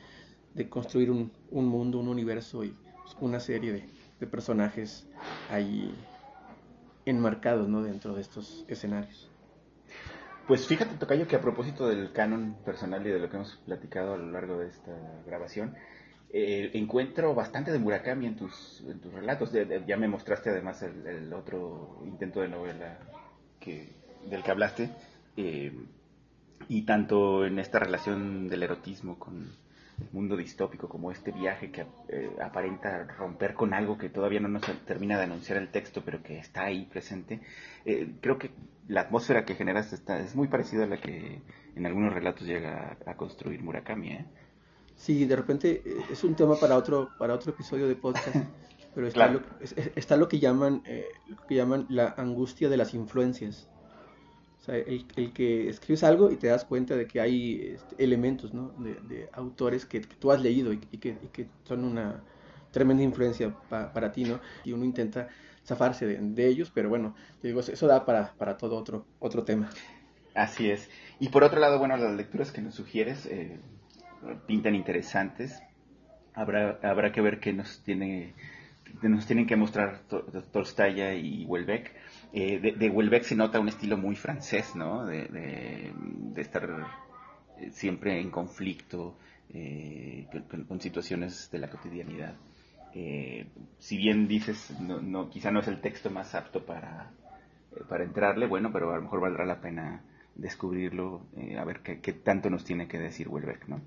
de construir un, un, mundo, un universo y pues, una serie de, de, personajes ahí enmarcados ¿no? dentro de estos escenarios. Pues fíjate, Tocayo, que a propósito del canon personal y de lo que hemos platicado a lo largo de esta grabación, eh, encuentro bastante de Murakami en tus, relatos. ya me mostraste además el, otro intento de novela que, del que hablaste. Eh, y tanto en esta relación del erotismo con, mundo distópico, como este viaje que eh, aparenta romper con algo que todavía no nos termina de anunciar el texto, pero que está ahí presente, eh, creo que la atmósfera que generas está, es muy parecida a la que en algunos relatos llega a, construir Murakami. ¿eh? Sí, de repente eh, es un tema para otro, para otro episodio de podcast, pero está, lo, está lo, que llaman, lo que llaman la angustia de las influencias. Sea, el, el, que escribes algo y te das cuenta de que hay este, elementos ¿no? de, de, autores que, tú has leído y, y, que, que, son una tremenda influencia para ti, ¿no? Y uno intenta zafarse de, de, ellos, pero bueno, te digo, eso da para, para todo otro, otro tema. Así es. Y por otro lado, bueno, las lecturas que nos sugieres eh, pintan interesantes. Habrá, habrá que ver qué nos tiene nos tienen que mostrar Tolstaya y Welbeck eh, de, de se nota un estilo muy francés, ¿no? De, de, estar eh, siempre en conflicto eh, con, situaciones de la cotidianidad. si bien dices, no, no, quizá no es el texto más apto para, para entrarle, bueno, pero a lo mejor valdrá la pena descubrirlo, a ver qué, qué, tanto nos tiene que decir Welbeck, ¿no?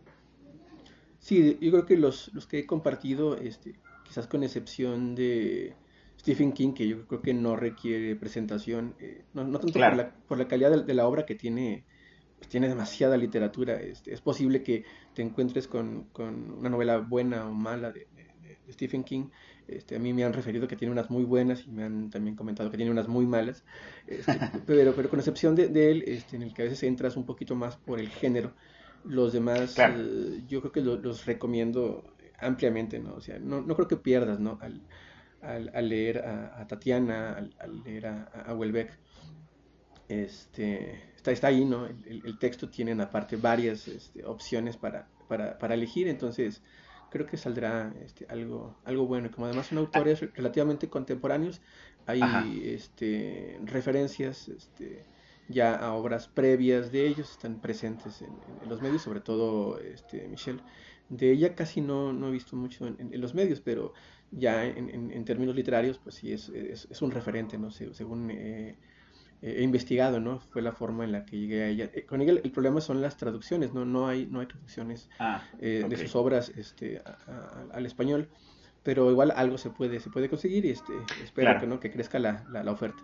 Sí, yo creo que los, los que he compartido, este, quizás con excepción de Stephen King, que yo creo que no requiere presentación, eh, no, tanto por, la, por, la, calidad de, la obra que tiene, pues tiene demasiada literatura. Este, es posible que te encuentres con, con, una novela buena o mala de, de, Stephen King. Este, a mí me han referido que tiene unas muy buenas y me han también comentado que tiene unas muy malas, este, pero, pero con excepción de, él, este, en el que a veces entras un poquito más por el género, los demás eh, yo creo que los recomiendo ampliamente, ¿no? O sea, no, no creo que pierdas, ¿no? Al, al, leer a, Tatiana, al, leer a, a, Welbeck. Este, está, está ahí, ¿no? El, texto tiene aparte varias este, opciones para, para, para, elegir, entonces creo que saldrá este, algo, algo bueno. Como además son autores relativamente contemporáneos, hay este, referencias este, ya a obras previas de ellos, están presentes en, los medios, sobre todo este, Michelle. De ella casi no, no he visto mucho en los medios, pero ya en, en, términos literarios, pues sí, es, es, un referente, ¿no? según he investigado, ¿no? Fue la forma en la que llegué a ella. Eh, con ella el problema son las traducciones, ¿no? No hay, no hay traducciones ah, eh, de sus obras este, al español, pero igual algo se puede, se puede conseguir y este, espero que, ¿no? que crezca la, la, oferta.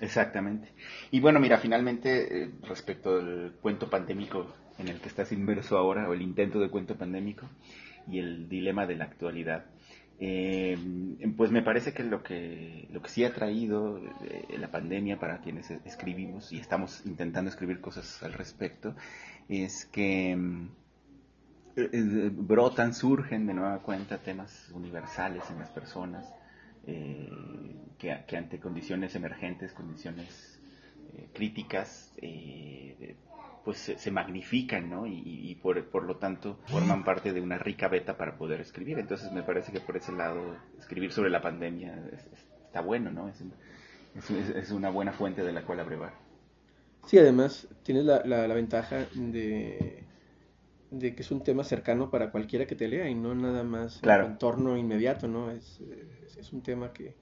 Exactamente. Y bueno, mira, finalmente, eh, respecto al cuento pandémico en el que estás inmerso ahora, o el intento de cuento pandémico y el dilema de la actualidad, eh, pues me parece que lo que lo que sí ha traído eh, la pandemia para quienes escribimos y estamos intentando escribir cosas al respecto es que eh, brotan, surgen de nueva cuenta temas universales en las personas que, ante condiciones emergentes, condiciones críticas pues se, magnifican, ¿no? Y, por, lo tanto forman parte de una rica beta para poder escribir. Entonces me parece que por ese lado escribir sobre la pandemia está bueno, ¿no? Es, es, una buena fuente de la cual abrevar. Sí, además tienes la, la, ventaja de, de que es un tema cercano para cualquiera que te lea y no nada más claro. en entorno inmediato, ¿no? Es, es, un tema que,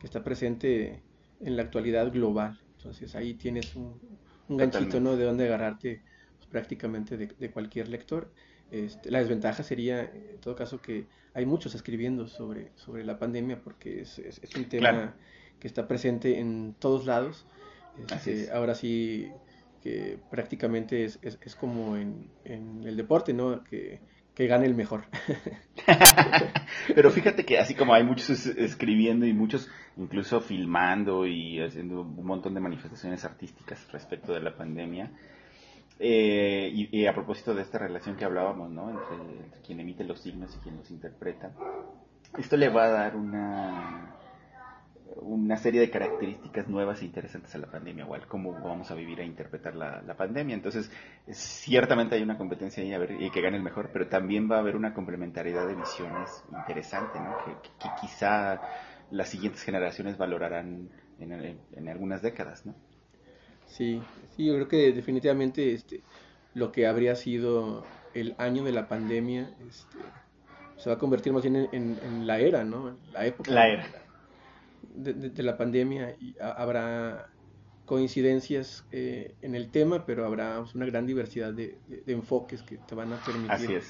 que está presente en la actualidad global. Entonces ahí tienes un, un ganchito, ¿no? De dónde agarrarte pues, prácticamente de, cualquier lector. Este, la desventaja sería, en todo caso, que hay muchos escribiendo sobre, sobre la pandemia porque es, es, un tema que está presente en todos lados. Este, ahora sí que prácticamente es, es, como en, en, el deporte, ¿no? Que, que gane el mejor. Pero fíjate que así como hay muchos escribiendo y muchos incluso filmando y haciendo un montón de manifestaciones artísticas respecto de la pandemia, eh, y, a propósito de esta relación que hablábamos, ¿no? entre quien emite los signos y quien los interpreta, esto le va a dar una una serie de características nuevas e interesantes a la pandemia, igual cómo vamos a vivir e interpretar la, pandemia. Entonces, ciertamente hay una competencia ahí a ver, y que gane el mejor, pero también va a haber una complementariedad de visiones interesante, ¿no? que, quizá las siguientes generaciones valorarán en, algunas décadas. ¿no? Sí, sí, yo creo que definitivamente este, lo que habría sido el año de la pandemia este, se va a convertir más bien en, en la era, ¿no? La época. La era de, la pandemia y habrá coincidencias eh, en el tema, pero habrá pues, una gran diversidad de, enfoques que te van a permitir,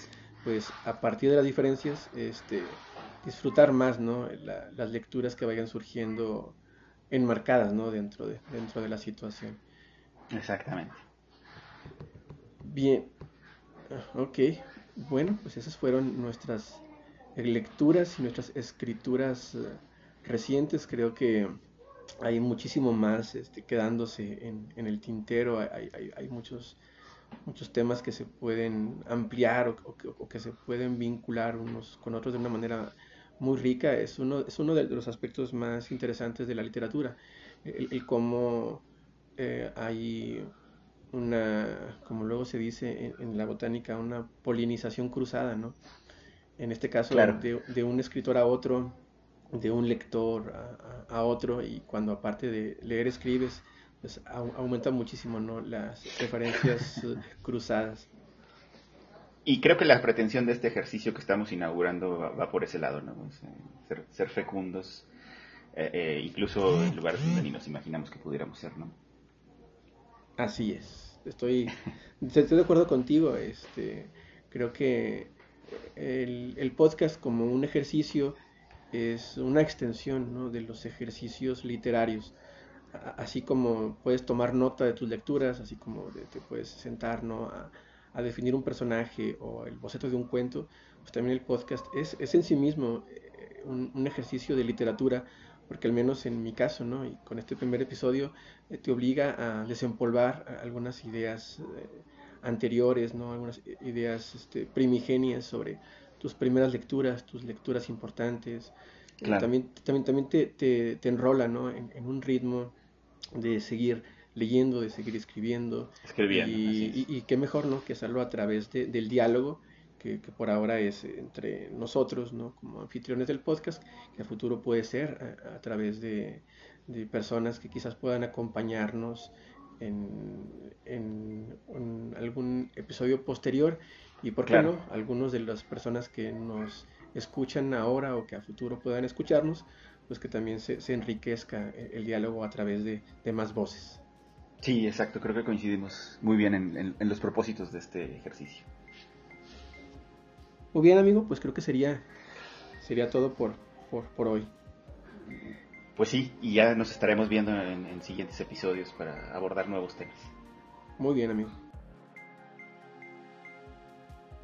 pues a partir de las diferencias, este, disfrutar más, ¿no? las lecturas que vayan surgiendo enmarcadas, ¿no? Dentro de, dentro de la situación. Exactamente. Bien, ok. Bueno, pues esas fueron nuestras lecturas y nuestras escrituras. Eh, recientes, creo que hay muchísimo más este, quedándose en, en, el tintero, hay, hay, hay, muchos, muchos temas que se pueden ampliar o, que, se pueden vincular unos con otros de una manera muy rica, es uno, es uno de los aspectos más interesantes de la literatura, el, cómo eh, hay una, como luego se dice en, la botánica, una polinización cruzada, ¿no? En este caso, de, de un escritor a otro, de un lector a, otro y cuando aparte de leer escribes, pues aumenta muchísimo ¿no? las referencias cruzadas. Y creo que la pretensión de este ejercicio que estamos inaugurando va, por ese lado, ¿no? ser, fecundos, eh, eh, incluso en lugares donde ni nos imaginamos que pudiéramos ser, ¿no? Así es, estoy, estoy de acuerdo contigo, este, creo que el, el podcast como un ejercicio es una extensión de los ejercicios literarios. Así como puedes tomar nota de tus lecturas, así como te puedes sentar a, definir un personaje o el boceto de un cuento, pues también el podcast es, es en sí mismo eh, un, ejercicio de literatura, porque al menos en mi caso, ¿no? y con este primer episodio, eh, te obliga a desempolvar algunas ideas eh, anteriores, ¿no? algunas ideas este, primigenias sobre tus primeras lecturas, tus lecturas importantes. Eh, también también, también te, te, enrola ¿no? en, un ritmo de seguir leyendo, de seguir escribiendo. Escribiendo. Y, y, qué mejor ¿no? que hacerlo a través de, del diálogo, que, que, por ahora es entre nosotros, ¿no? como anfitriones del podcast, que a futuro puede ser a, través de, de, personas que quizás puedan acompañarnos en, en, en algún episodio posterior y por qué no, algunos de las personas que nos escuchan ahora o que a futuro puedan escucharnos, pues que también se, enriquezca el, diálogo a través de, más voces. Sí, exacto, creo que coincidimos muy bien en, los propósitos de este ejercicio. Muy bien, amigo, pues creo que sería, sería todo por, por, hoy. Pues sí, y ya nos estaremos viendo en siguientes episodios para abordar nuevos temas. Muy bien, amigo.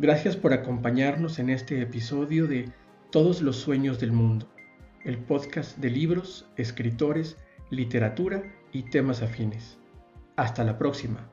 Gracias por acompañarnos en este episodio de Todos los Sueños del Mundo, el podcast de libros, escritores, literatura y temas afines. Hasta la próxima.